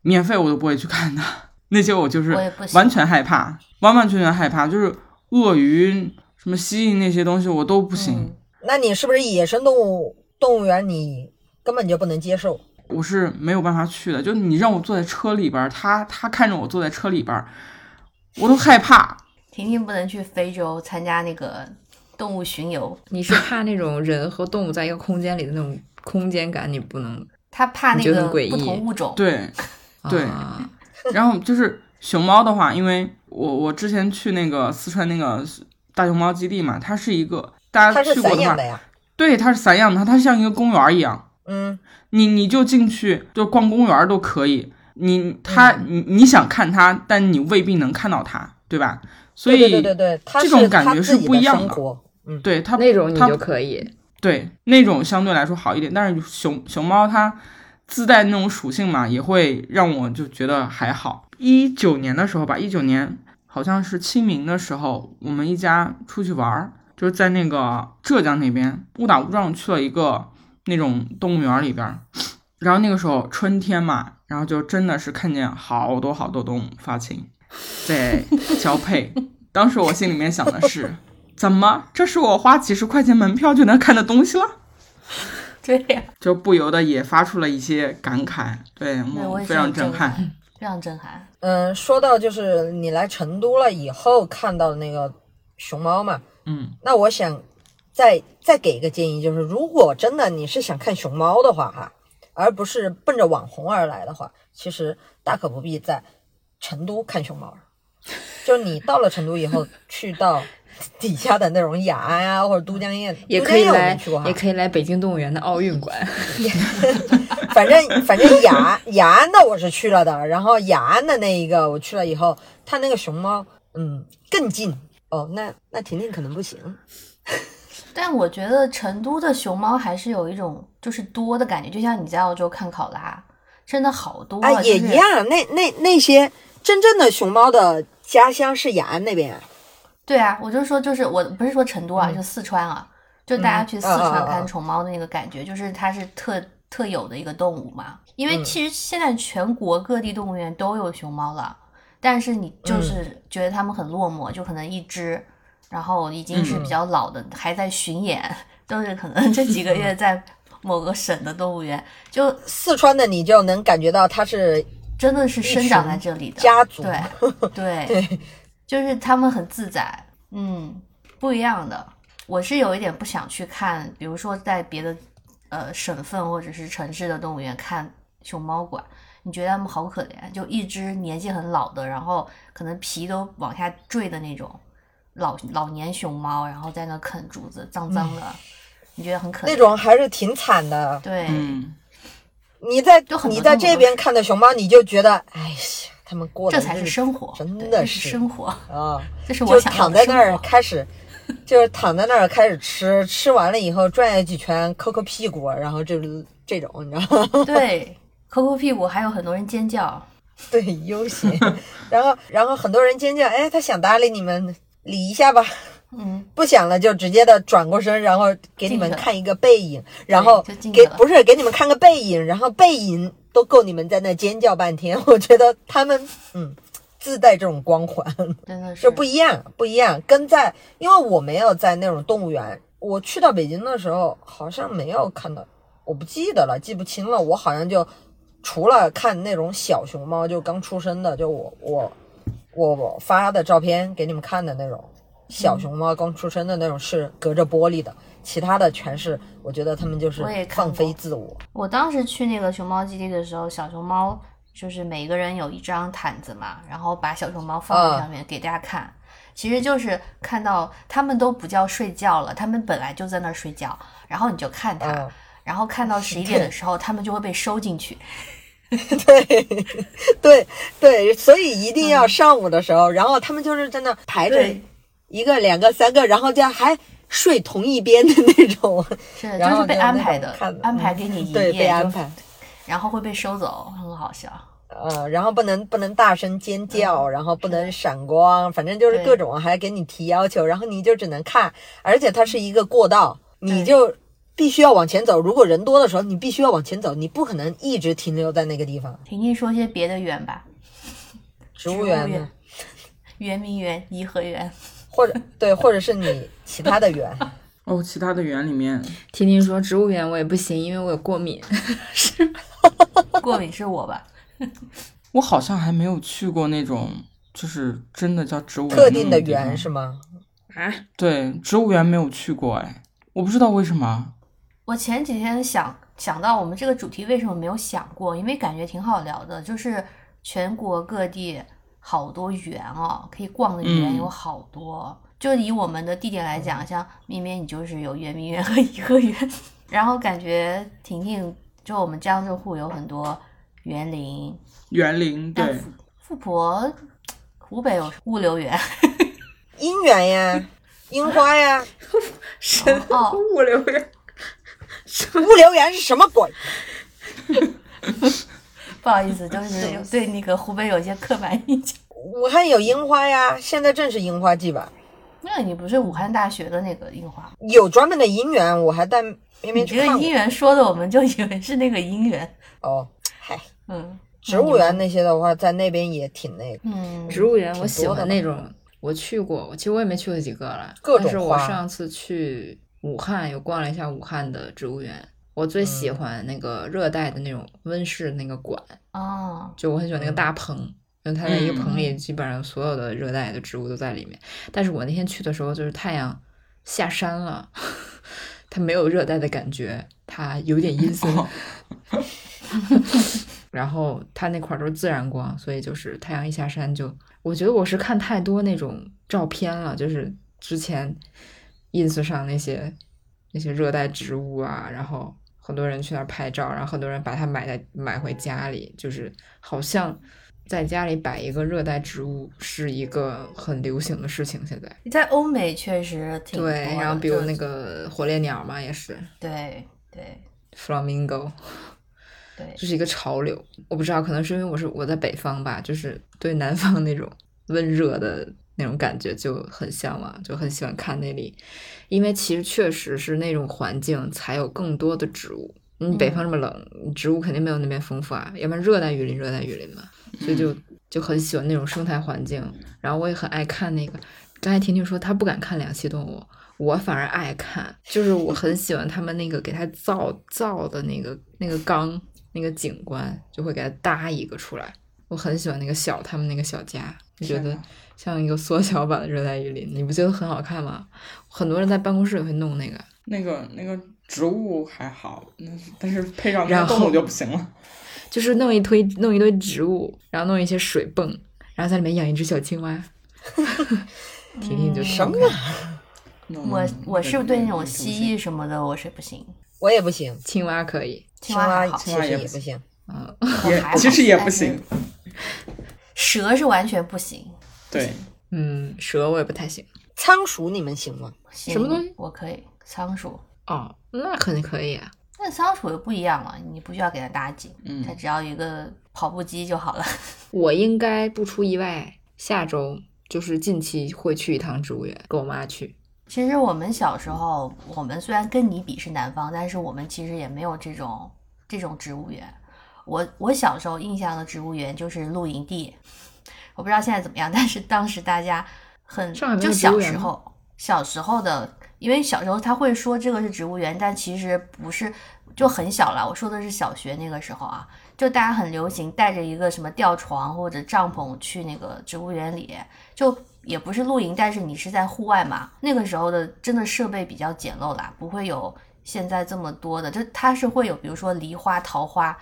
免费我都不会去看的，那些我就是完全害怕，完完全全害怕，就是鳄鱼、什么蜥蜴那些东西我都不行。嗯那你是不是野生动物动物园你根本就不能接受？我是没有办法去的，就你让我坐在车里边儿，他他看着我坐在车里边儿，我都害怕。婷婷不能去非洲参加那个动物巡游，你是怕那种人和动物在一个空间里的那种空间感，你不能他怕那个不同物种。对，对啊然后就是熊猫的话，因为我我之前去那个四川那个大熊猫基地嘛，它是一个大家去过的话的，对，它是散养的，它像一个公园一样，嗯，你你就进去就逛公园都可以，你它嗯你你想看它，但你未必能看到它，对吧？所以对对对这种感觉是不一样的。嗯，对它那种你它就可以。对，那种相对来说好一点，但是熊熊猫它自带那种属性嘛，也会让我就觉得还好。一九年的时候吧，一九年好像是清明的时候，我们一家出去玩儿，就是在那个浙江那边误打误撞去了一个那种动物园里边儿，然后那个时候春天嘛，然后就真的是看见好多好多动物发情，在交配。当时我心里面想的是，怎么这是我花几十块钱门票就能看的东西了？对呀、就不由得也发出了一些感慨，对非常震。撼，非常震撼。嗯，说到就是你来成都了以后看到的那个熊猫嘛，嗯，那我想再再给一个建议，就是如果真的你是想看熊猫的话，哈，而不是奔着网红而来的话，其实大可不必在成都看熊猫。就是你到了成都以后，去到 底下的那种雅安啊，或者都江堰，也可以来没去过，也，可以来北京动物园的奥运馆。反正反正雅 雅安的我是去了的，然后雅安的那一个我去了以后，它那个熊猫，嗯，更近哦。那那婷婷可能不行，但我觉得成都的熊猫还是有一种就是多的感觉，就像你在澳洲看考拉，真的好多啊，也就是一样。那那那些真正的熊猫的家乡是雅安那边，对啊，我就说，就是我不是说成都啊，就四川啊，就大家去四川啊看宠猫的那个感觉，就是它是特特有的一个动物嘛。因为嗯。其实现在全国各地动物园都有熊猫了，但是你就是觉得它们很落寞，就可能一只，然后已经是比较老的，还在巡演，都是可能这几个月 在某个省的动物园，就四川的你就能感觉到它是真的是生长在这里的家族。对 对，就是他们很自在，嗯，不一样的。我是有一点不想去看，比如说在别的呃省份或者是城市的动物园看熊猫馆，你觉得他们好可怜，就一只年纪很老的，然后可能皮都往下坠的那种老老年熊猫，然后在那啃竹子，脏脏的，你觉得很可怜。那种还是挺惨的。对，嗯，你在你在这边看的熊猫，你就觉得，哎呀，他们过的这才是生活，真的是生活，啊，这是我就想要的躺在那儿开始，就是躺在那儿开始吃，吃完了以后转悠几圈，抠抠屁股，然后就是这种，你知道吗？对，抠抠屁股，还有很多人尖叫。对，悠闲。然后，然后很多人尖叫，哎，他想搭理你们，理一下吧。嗯，不想了就直接的转过身，然后给你们看一个背影，然后给不是给你们看个背影，然后背影都够你们在那尖叫半天。我觉得他们嗯自带这种光环，真的是就不一样，不一样。跟在，因为我没有在那种动物园，我去到北京的时候好像没有看到，我不记得了，记不清了。我好像就除了看那种小熊猫，就刚出生的，就我我我我发的照片给你们看的那种小熊猫刚出生的那种是隔着玻璃的，其他的全是我觉得他们就是放飞自我。我当时去那个熊猫基地的时候，小熊猫就是每个人有一张毯子嘛，然后把小熊猫放在嗯上面给大家看。其实就是看到他们都不叫睡觉了，他们本来就在那儿睡觉，然后你就看它，嗯然后看到十一点的时候，他们就会被收进去。对对对，所以一定要上午的时候，然后他们就是在那排着对一个、两个、三个，然后这样还睡同一边的那种，是，然后就是被安排的看，安排给你一对，被安排。然后会被收走，很好笑。呃，然后不能不能大声尖叫，然后不能闪光，反正就是各种还给你提要求，然后你就只能看，而且它是一个过道，你就必须要往前走。如果人多的时候，你必须要往前走，你不可能一直停留在那个地方。婷婷说些别的园吧，植物物园呢，圆明园、颐和园。或者对，或者是你其他的园，哦，其他的园里面，婷婷说植物园我也不行，因为我有过敏。是 过敏是我吧？我好像还没有去过那种，就是真的叫植物园特定的园是吗？啊，对，植物园没有去过，哎，我不知道为什么。我前几天想想到我们这个主题为什么没有想过，因为感觉挺好聊的，就是全国各地好多园哦，可以逛的园嗯。有好多。就以我们的地点来讲，像咪咪你就是有圆明园和颐和园，然后感觉婷婷就我们江浙沪有很多园林，园林对，富富婆湖北有物流园，姻缘呀，樱花呀，神哦。物流园，物流园是什么鬼？不好意思，就是对那个湖北有些刻板印象。武汉有樱花呀，现在正是樱花季吧？那你不是武汉大学的那个樱花？有专门的樱园，我还带明明去看这个去看过姻。缘说的，我们就以为是那个姻缘。哦，嗨，嗯植物园那些的话，在那边也挺那个。嗯，植物园我喜欢那种，我去过，其实我也没去过几个了。各种但是我花上次去武汉，有逛了一下武汉的植物园。我最喜欢那个热带的那种温室那个馆，哦，就我很喜欢那个大嗯棚，因为它在一个棚里，基本上所有的热带的植物都在里面。但是我那天去的时候，就是太阳下山了，它没有热带的感觉，它有点阴森。哦 然后它那块都是自然光，所以就是太阳一下山就，我觉得我是看太多那种照片了，就是之前 ins 上那些那些热带植物啊，然后很多人去那儿拍照，然后很多人把它买在买回家里，就是好像在家里摆一个热带植物是一个很流行的事情，现在。在欧美确实挺对，然后比如那个火烈鸟嘛，也是对对 flamingo。对，这 是一个潮流。我不知道，可能是因为我是我在北方吧，就是对南方那种温热的那种感觉就很向往，就很喜欢看那里。因为其实确实是那种环境才有更多的植物。你北方这么冷，你植物肯定没有那边丰富啊，要不然热带雨林，热带雨林嘛，所以就就很喜欢那种生态环境。然后我也很爱看那个，刚才婷婷说她不敢看两栖动物，我反而爱看，就是我很喜欢他们那个给它造造的那个那个缸。那个景观就会给它搭一个出来，我很喜欢那个小他们那个小家，我觉得像一个缩小版的热带雨林，你不觉得很好看吗？很多人在办公室也会弄那个，那个那个植物还好，那但是配上那然后个动物就不行了。就是弄一堆弄一堆植物，然后弄一些水泵，然后在里面养一只小青蛙。婷婷就什么看我我是对那种蜥蜴什么的我是不行，我也不行，青蛙可以，青蛙还好，其实蛙也不行。嗯，也其实也不行。蛇是完全不行。对，嗯，蛇我也不太行。仓鼠你们行吗？行什么东西？我可以仓鼠，哦，那肯定可以啊。那仓鼠又不一样了，你不需要给它搭景，嗯它只要一个跑步机就好了。我应该不出意外，下周就是近期会去一趟植物园，跟我妈去。其实我们小时候，我们虽然跟你比是南方，但是我们其实也没有这种这种植物园。我我小时候印象的植物园就是露营地，我不知道现在怎么样，但是当时大家很就小时候小时候的因为小时候他会说这个是植物园，但其实不是，就很小了。我说的是小学那个时候啊，就大家很流行带着一个什么吊床或者帐篷去那个植物园里，就也不是露营，但是你是在户外嘛。那个时候的真的设备比较简陋啦，不会有现在这么多的，就它是会有比如说梨花、桃花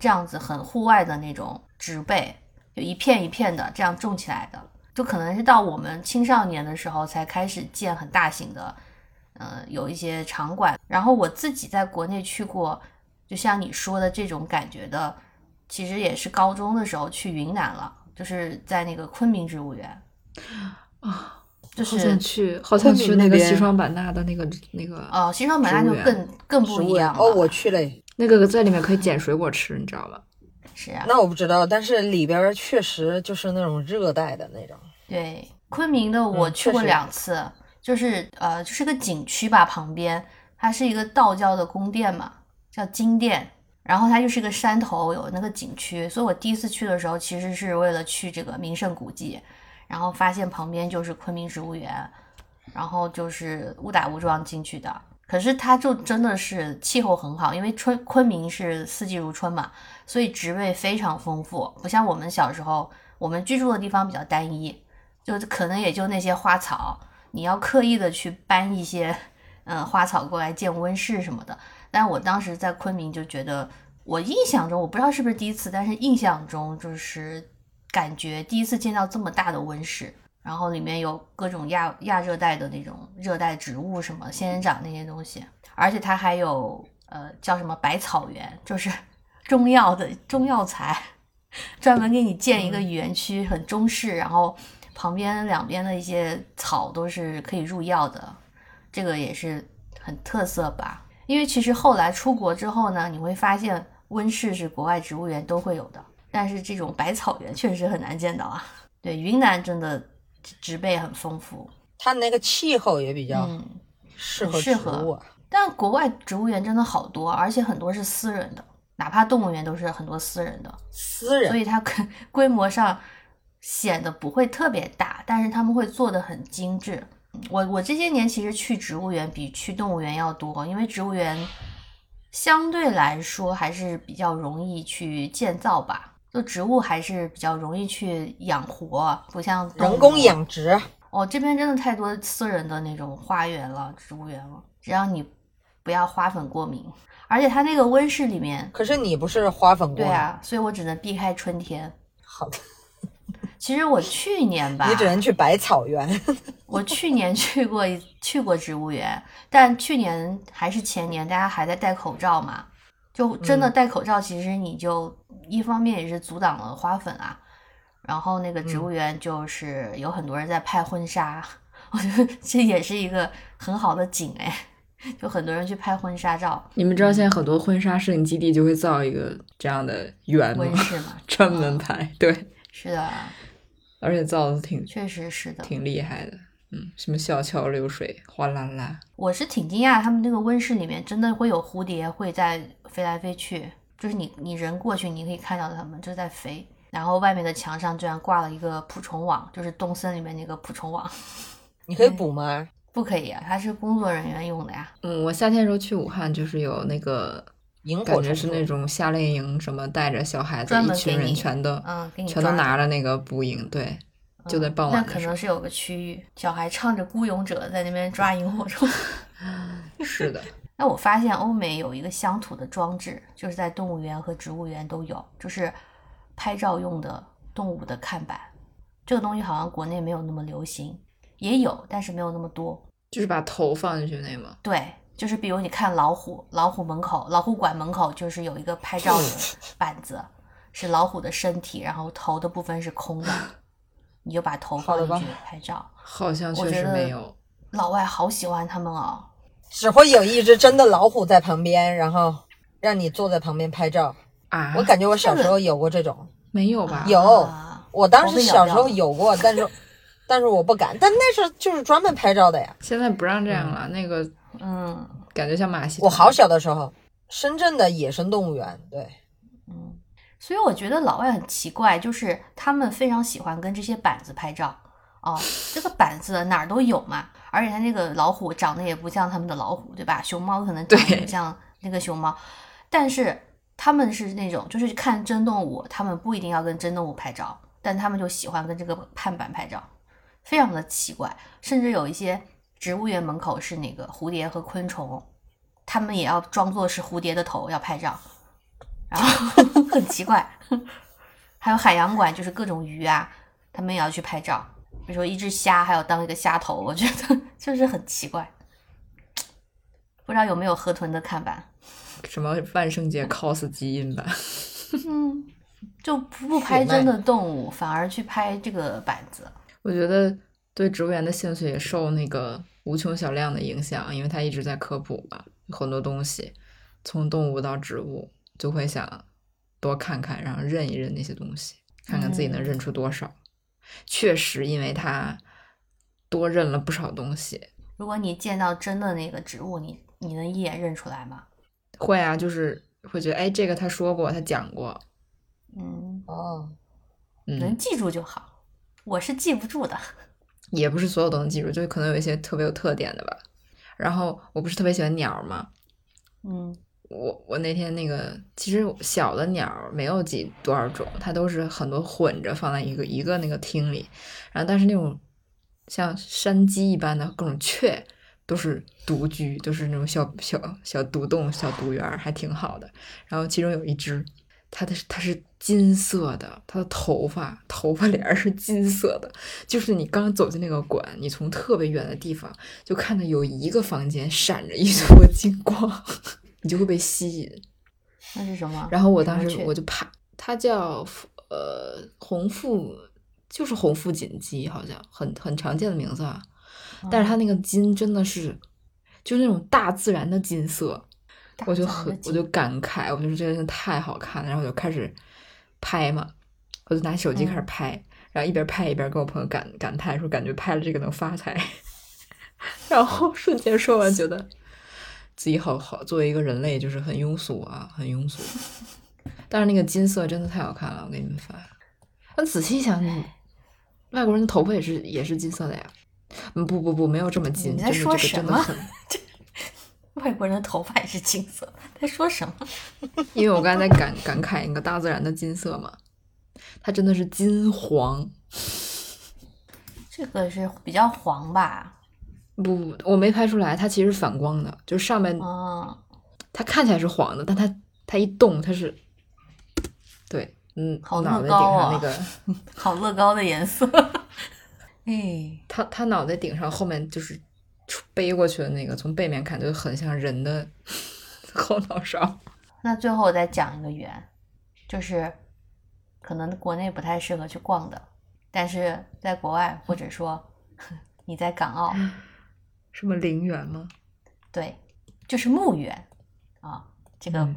这样子很户外的那种植被，就一片一片的这样种起来的。就可能是到我们青少年的时候才开始建很大型的，呃，有一些场馆。然后我自己在国内去过，就像你说的这种感觉的，其实也是高中的时候去云南了，就是在那个昆明植物园啊，就是想去，好像去那个西双版纳的那个那个哦，西双版纳就更更不一样了。哦，我去嘞，那个在里面可以捡水果吃，你知道吧？是啊，那我不知道，但是里边儿确实就是那种热带的那种。对，昆明的我嗯去过两次，就是呃，就是个景区吧，旁边它是一个道教的宫殿嘛，叫金殿，然后它就是个山头，有那个景区，所以我第一次去的时候，其实是为了去这个名胜古迹，然后发现旁边就是昆明植物园，然后就是误打误撞进去的。可是它就真的是气候很好，因为春昆明是四季如春嘛，所以植被非常丰富，不像我们小时候，我们居住的地方比较单一，就可能也就那些花草，你要刻意的去搬一些嗯花草过来建温室什么的。但我当时在昆明就觉得，我印象中我不知道是不是第一次，但是印象中就是感觉第一次见到这么大的温室，然后里面有各种亚亚热带的那种热带植物，什么仙人掌那些东西，而且它还有呃叫什么百草园，就是 中药的中药材，专门给你建一个园区，很中式，然后旁边两边的一些草都是可以入药的，这个也是很特色吧。因为其实后来出国之后呢，你会发现温室是国外植物园都会有的，但是这种百草园确实很难见到啊。对，云南真的植植被很丰富，它那个气候也比较嗯，适合植很适合物啊。但国外植物园真的好多，而且很多是私人的，哪怕动物园都是很多私人的。私人所以它规规模上显得不会特别大，但是他们会做的很精致。我我这些年其实去植物园比去动物园要多，因为植物园相对来说还是比较容易去建造吧，就植物还是比较容易去养活，不像人工养殖，哦，这边真的太多私人的那种花园了、植物园了，只要你不要花粉过敏，而且它那个温室里面，可是你不是花粉过敏？对啊，所以我只能避开春天。好的，其实我去年 吧，你只能去百草园。我去年去过一去过植物园，但去年还是前年，大家还在戴口罩嘛，就真的嗯戴口罩，其实你就一方面也是阻挡了花粉啊，然后那个植嗯物园就是有很多人在拍婚纱，我觉得这也是一个很好的景哎，就很多人去拍婚纱照，你们知道现在很多婚纱摄影基地就会造一个这样的园吗温？室嘛，专门拍，对，是的，而且造的挺确实是的。挺厉害的。嗯，什么小桥流水，哗啦啦。我是挺惊讶，他们那个温室里面真的会有蝴蝶会在飞来飞去，就是你你人过去，你可以看到它们就在飞。然后外面的墙上居然挂了一个捕虫网，就是东森里面那个捕虫网，你可以捕吗？不可以啊，它是工作人员用的呀。嗯，我夏天的时候去武汉，就是有那个萤火感觉虫是那种夏令营，什么带着小孩子一群人全都嗯，给你全都拿着那个捕蝇，对，就在嗯傍晚的时候那可能。是有个区域，小孩唱着《孤勇者》在那边抓萤火虫。是的，那我发现欧美有一个乡土的装置，就是在动物园和植物园都有，就是拍照用的动物的看板。这个东西好像国内没有那么流行，也有，但是没有那么多。就是把头放进去那吗？对，就是比如你看老虎，老虎门口、老虎馆门口就是有一个拍照的 板子，是老虎的身体，然后头的部分是空的，你就把头放进去拍照。好像确实没有。老外好喜欢他们哦。只会有一只真的老虎在旁边，然后让你坐在旁边拍照。啊，我感觉我小时候有过这种，没有吧？有啊我当时小时候有过，但是但是我不敢。但那是就是专门拍照的呀。现在不让这样了，那个嗯感觉像马戏。我好小的时候，深圳的野生动物园，对，嗯，所以我觉得老外很奇怪，就是他们非常喜欢跟这些板子拍照，哦，这个板子哪儿都有嘛，而且它那个老虎长得也不像他们的老虎，对吧？熊猫可能长得也不像那个熊猫，但是他们是那种就是看真动物，他们不一定要跟真动物拍照，但他们就喜欢跟这个判板拍照，非常的奇怪。甚至有一些植物园门口是那个蝴蝶和昆虫，他们也要装作是蝴蝶的头要拍照，然后很奇怪。还有海洋馆，就是各种鱼啊，他们也要去拍照。比如说一只虾，还要当一个虾头，我觉得 就是很奇怪。不知道有没有河豚的看板？什么万圣节 cos 基因吧？嗯，就不不拍真的动物，反而去拍这个板子。我觉得对植物园的兴趣也受那个无穷小亮的影响，因为他一直在科普嘛，很多东西从动物到植物，就会想多看看，然后认一认那些东西，看看自己能认出多少。确实，因为他多认了不少东西。如果你见到真的那个植物，你你能一眼认出来吗？会啊，就是会觉得，哎，这个他说过，他讲过，嗯，哦，嗯，能记住就好。我是记不住的。也不是所有都能记住，就可能有一些特别有特点的吧。然后我不是特别喜欢鸟嘛，嗯我我那天那个其实小的鸟没有几多少种，它都是很多混着放在一个一个那个厅里，然后但是那种像山鸡一般的各种雀都是独居，都是那种小小小独栋、小独园，还挺好的。然后其中有一只，它的它是金色的，它的头发头发帘是金色的，就是你刚走进那个馆，你从特别远的地方就看到有一个房间闪着一撮金光，你就会被吸引。那是什么？然后我当时我就怕，它叫呃红腹，就是红腹锦鸡，好像很很常见的名字啊。但是它那个金真的是，就是那种大自然的金色，大我就很我就感慨，我就说这个真的太好看了，然后我就开始拍嘛，我就拿手机开始嗯拍，然后一边拍一边跟我朋友感感叹说，感觉拍了这个能发财，然后瞬间说完觉得自己好好，作为一个人类就是很庸俗啊，很庸俗。但是那个金色真的太好看了，我给你们发。但仔细一想，外国人的头发也是也是金色的呀。嗯，不不不，没有这么金，你在说什么真的很。外国人的头发也是金色，在说什么？因为我刚才在感感慨那个大自然的金色嘛，它真的是金黄。这个是比较黄吧？不，我没拍出来，它其实是反光的，就是上面哦，它看起来是黄的，但它它一动它是，对，嗯，好脑袋顶乐高啊上那个，好乐高的颜色。哎，它它脑袋顶上后面就是背过去的那个，从背面看就很像人的后脑勺。那最后我再讲一个圆，就是可能国内不太适合去逛的，但是在国外或者说你在港澳，什么陵园吗？对，就是墓园啊，这个嗯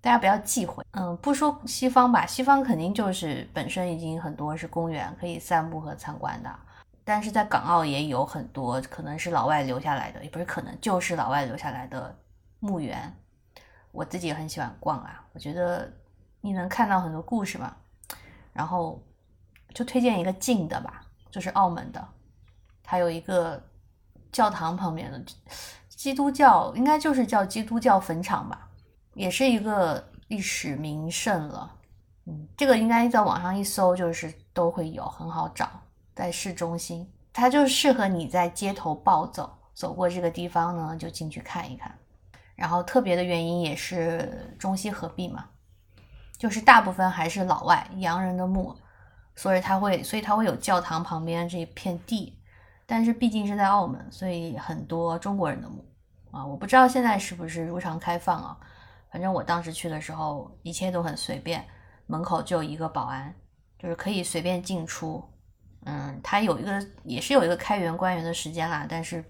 大家不要忌讳。嗯，不说西方吧，西方肯定就是本身已经很多是公园可以散步和参观的，但是在港澳也有很多可能是老外留下来的，也不是可能就是老外留下来的墓园。我自己也很喜欢逛啊，我觉得你能看到很多故事嘛。然后就推荐一个近的吧，就是澳门的，它有一个教堂旁边的基督教，应该就是叫基督教坟场吧，也是一个历史名胜了。嗯，这个应该在网上一搜，就是都会有，很好找，在市中心，它就适合你在街头暴走，走过这个地方呢，就进去看一看。然后特别的原因也是中西合璧嘛，就是大部分还是老外洋人的墓，所以它会，所以它会有教堂旁边这一片地。但是毕竟是在澳门，所以很多中国人的墓啊，我不知道现在是不是入场开放啊。反正我当时去的时候，一切都很随便，门口就有一个保安，就是可以随便进出。嗯，他有一个也是有一个开园关园的时间啦，但是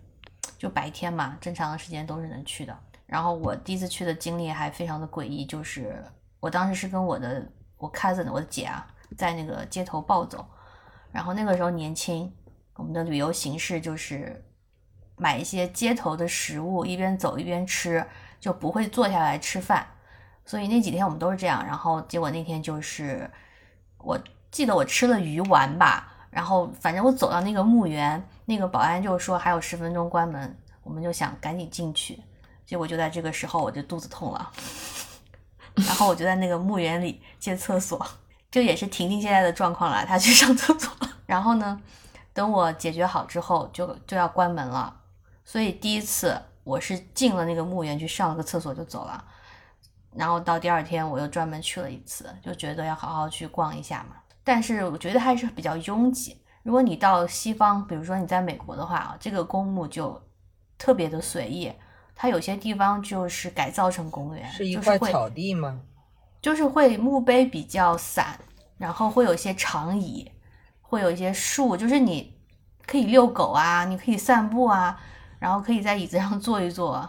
就白天嘛，正常的时间都是能去的。然后我第一次去的经历还非常的诡异，就是我当时是跟我的我 cousin 我的姐啊，在那个街头暴走，然后那个时候年轻，我们的旅游形式就是买一些街头的食物，一边走一边吃，就不会坐下来吃饭。所以那几天我们都是这样。然后结果那天就是，我记得我吃了鱼丸吧，然后反正我走到那个墓园，那个保安就说还有十分钟关门，我们就想赶紧进去，结果就在这个时候我就肚子痛了，然后我就在那个墓园里借厕所，这也是婷婷现在的状况了，她去上厕所，然后呢，等我解决好之后就就要关门了，所以第一次我是进了那个墓园去上了个厕所就走了。然后到第二天我又专门去了一次，就觉得要好好去逛一下嘛。但是我觉得还是比较拥挤。如果你到西方，比如说你在美国的话啊，这个公墓就特别的随意，它有些地方就是改造成公园，是一块草地吗？就是会墓碑比较散，然后会有些长椅，会有一些树，就是你可以遛狗啊，你可以散步啊，然后可以在椅子上坐一坐。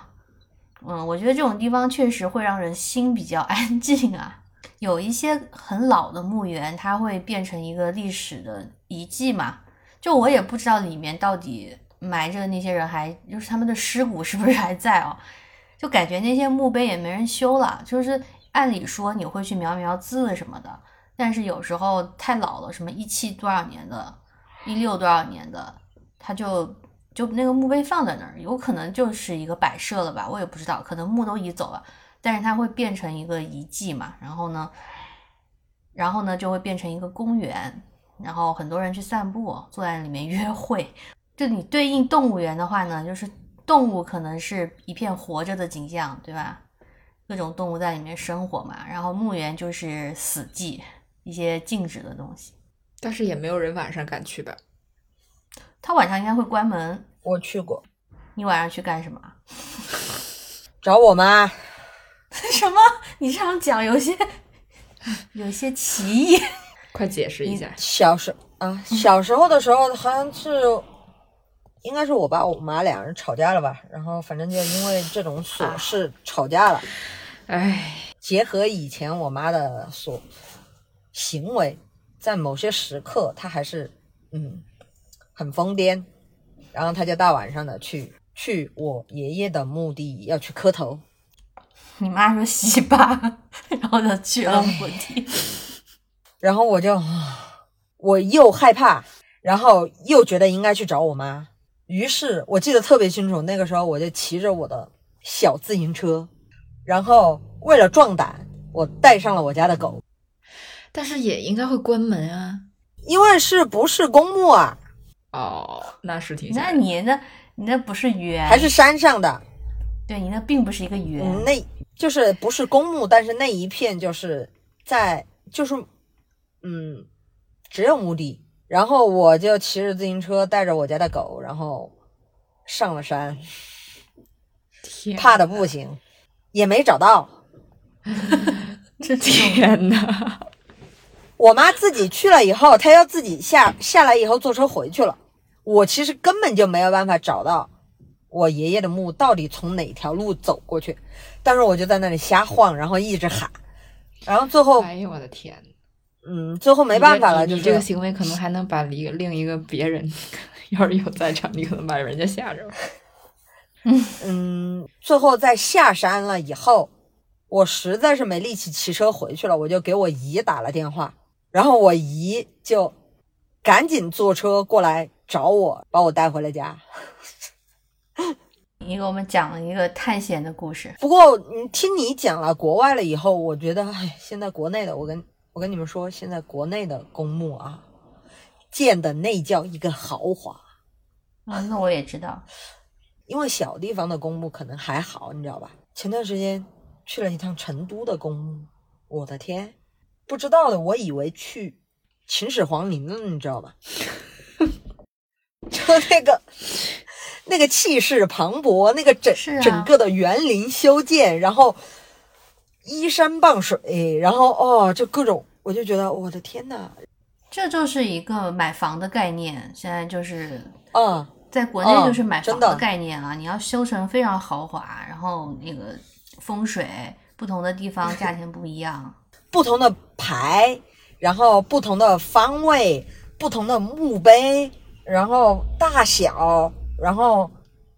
嗯，我觉得这种地方确实会让人心比较 安静啊。有一些很老的墓园，它会变成一个历史的遗迹嘛。就我也不知道里面到底埋着的那些人还就是他们的尸骨是不是还在哦，就感觉那些墓碑也没人修了。就是按理说你会去描描字什么的，但是有时候太老了，什么一七多少年的，一六多少年的，它就就那个墓碑放在那儿，有可能就是一个摆设了吧，我也不知道，可能墓都移走了，但是它会变成一个遗迹嘛，然后呢，然后呢就会变成一个公园，然后很多人去散步，坐在里面约会。就你对应动物园的话呢，就是动物可能是一片活着的景象，对吧？各种动物在里面生活嘛，然后墓园就是死寂，一些禁止的东西。但是也没有人晚上敢去吧？他晚上应该会关门。我去过，你晚上去干什么？找我妈。什么？你这样讲有些有些歧义。快解释一下。小时啊，小时候的时候好像是，应该是我爸我妈两人吵架了吧，然后反正就因为这种琐事吵架了。唉，结合以前我妈的所行为，在某些时刻他还是嗯很疯癫，然后他就大晚上的去去我爷爷的墓地要去磕头，你妈说洗吧，然后就去了墓地。然后我就我又害怕，然后又觉得应该去找我妈，于是我记得特别清楚，那个时候我就骑着我的小自行车，然后为了壮胆，我带上了我家的狗，但是也应该会关门啊。因为是不是公墓啊，哦，那是挺那你那你那不是园，还是山上的，对你那并不是一个园。嗯，那就是不是公墓，但是那一片就是在就是嗯只有墓地，然后我就骑着自行车带着我家的狗，然后上了山，天怕的不行，也没找到。这天呐，我妈自己去了以后，她要自己下下来以后坐车回去了。我其实根本就没有办法找到我爷爷的墓到底从哪条路走过去，但是我就在那里瞎晃，然后一直喊，然后最后哎呦我的天！嗯，最后没办法了，就是你这你这个行为可能还能把一个另一个别人，要是有在场，你可能把人家吓着了。嗯，最后在下山了以后，我实在是没力气骑车回去了，我就给我姨打了电话，然后我姨就赶紧坐车过来找我，把我带回了家。你给我们讲了一个探险的故事。不过，你，听你讲了国外了以后，我觉得，哎，现在国内的，我跟我跟你们说，现在国内的公墓啊，建的那叫一个豪华。嗯，那我也知道。因为小地方的公墓可能还好，你知道吧？前段时间去了一趟成都的公墓，我的天，不知道的，我以为去秦始皇陵了，你知道吧？就那个那个气势磅礴，那个整、整个的园林修建，然后依山傍水，然后哦，就各种，我就觉得我的天呐，这就是一个买房的概念，现在就是嗯、在国内就是买房的概念啊，你要修成非常豪华，然后那个风水不同的地方价钱不一样。不同的牌，然后不同的方位，不同的墓碑，然后大小，然后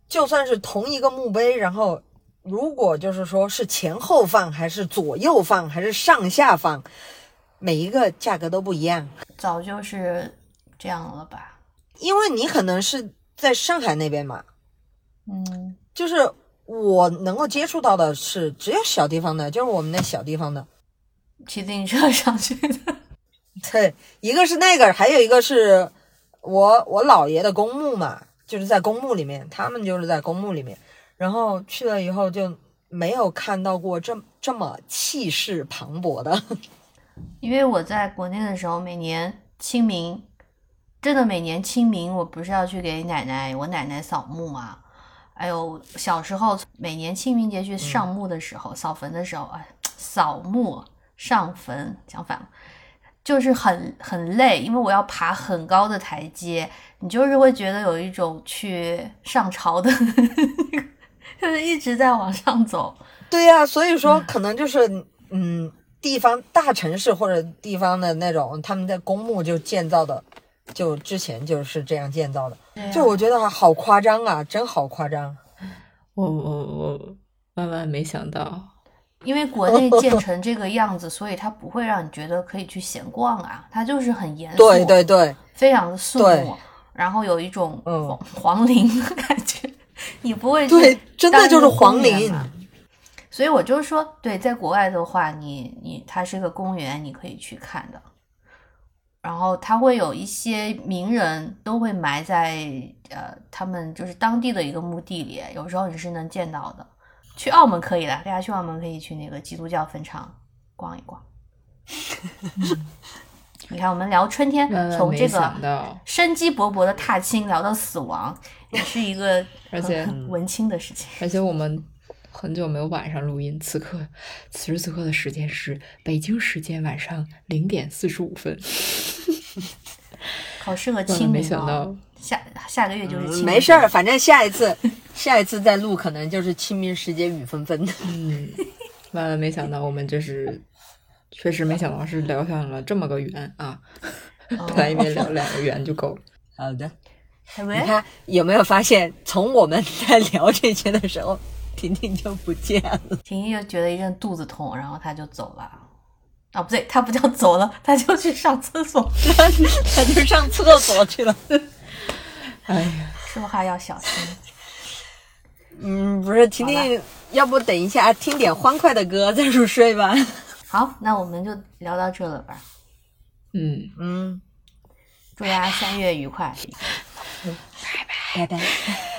就算是同一个墓碑，然后如果就是说是前后放，还是左右放，还是上下放，每一个价格都不一样。早就是这样了吧？因为你可能是在上海那边嘛，嗯，就是我能够接触到的是只有小地方的，就是我们那小地方的。骑自行车上去的。对，一个是那个，还有一个是我我姥爷的公墓嘛，就是在公墓里面，他们就是在公墓里面，然后去了以后就没有看到过这这么气势磅礴的。因为我在国内的时候，每年清明，真的每年清明，我不是要去给奶奶我奶奶扫墓嘛？还有小时候每年清明节去上墓的时候，扫坟的时候，哎，扫墓上坟讲反了，就是很很累，因为我要爬很高的台阶，你就是会觉得有一种去上朝的，就是一直在往上走。对呀、所以说可能就是嗯，地方大城市或者地方的那种，他们在公墓就建造的，就之前就是这样建造的，就我觉得好夸张啊，真好夸张。我我我万万没想到，因为国内建成这个样子，所以它不会让你觉得可以去闲逛啊，它就是很严肃，对对对，非常的肃穆，然后有一种嗯皇皇陵的感觉，你不会去对真的就是皇陵所以我就是说，对，在国外的话，你你它是个公园，你可以去看的。然后它会有一些名人都会埋在呃他们就是当地的一个墓地里，有时候你是能见到的。去澳门可以了，大家去澳门可以去那个基督教坟场逛一逛。你看，我们聊春天从这个，生机勃勃的踏青聊到死亡，也是一个而且很很文青的事情。而且我们很久没有晚上录音，此刻此时此刻的时间是北京时间晚上零点四十五分，好适合清明哦想到，下下个月就是清明、嗯没事儿，反正下一次 下一次再录，可能就是清明时节雨纷纷。嗯，万万没想到，我们这是确实没想到是聊上了这么个圆啊！哦本来以为聊两个圆就够了。好的，你看有没有发现，从我们在聊这些的时候，婷婷就不见了。婷婷就觉得一阵肚子痛，然后她就走了。啊，不对，他不叫走了，他就去上厕所，他就上厕所去了。哎呀，说话要小心。嗯，不是，婷婷，要不等一下听点欢快的歌再入睡吧？好，那我们就聊到这了吧。嗯，嗯，祝大家三月愉快。拜拜拜拜。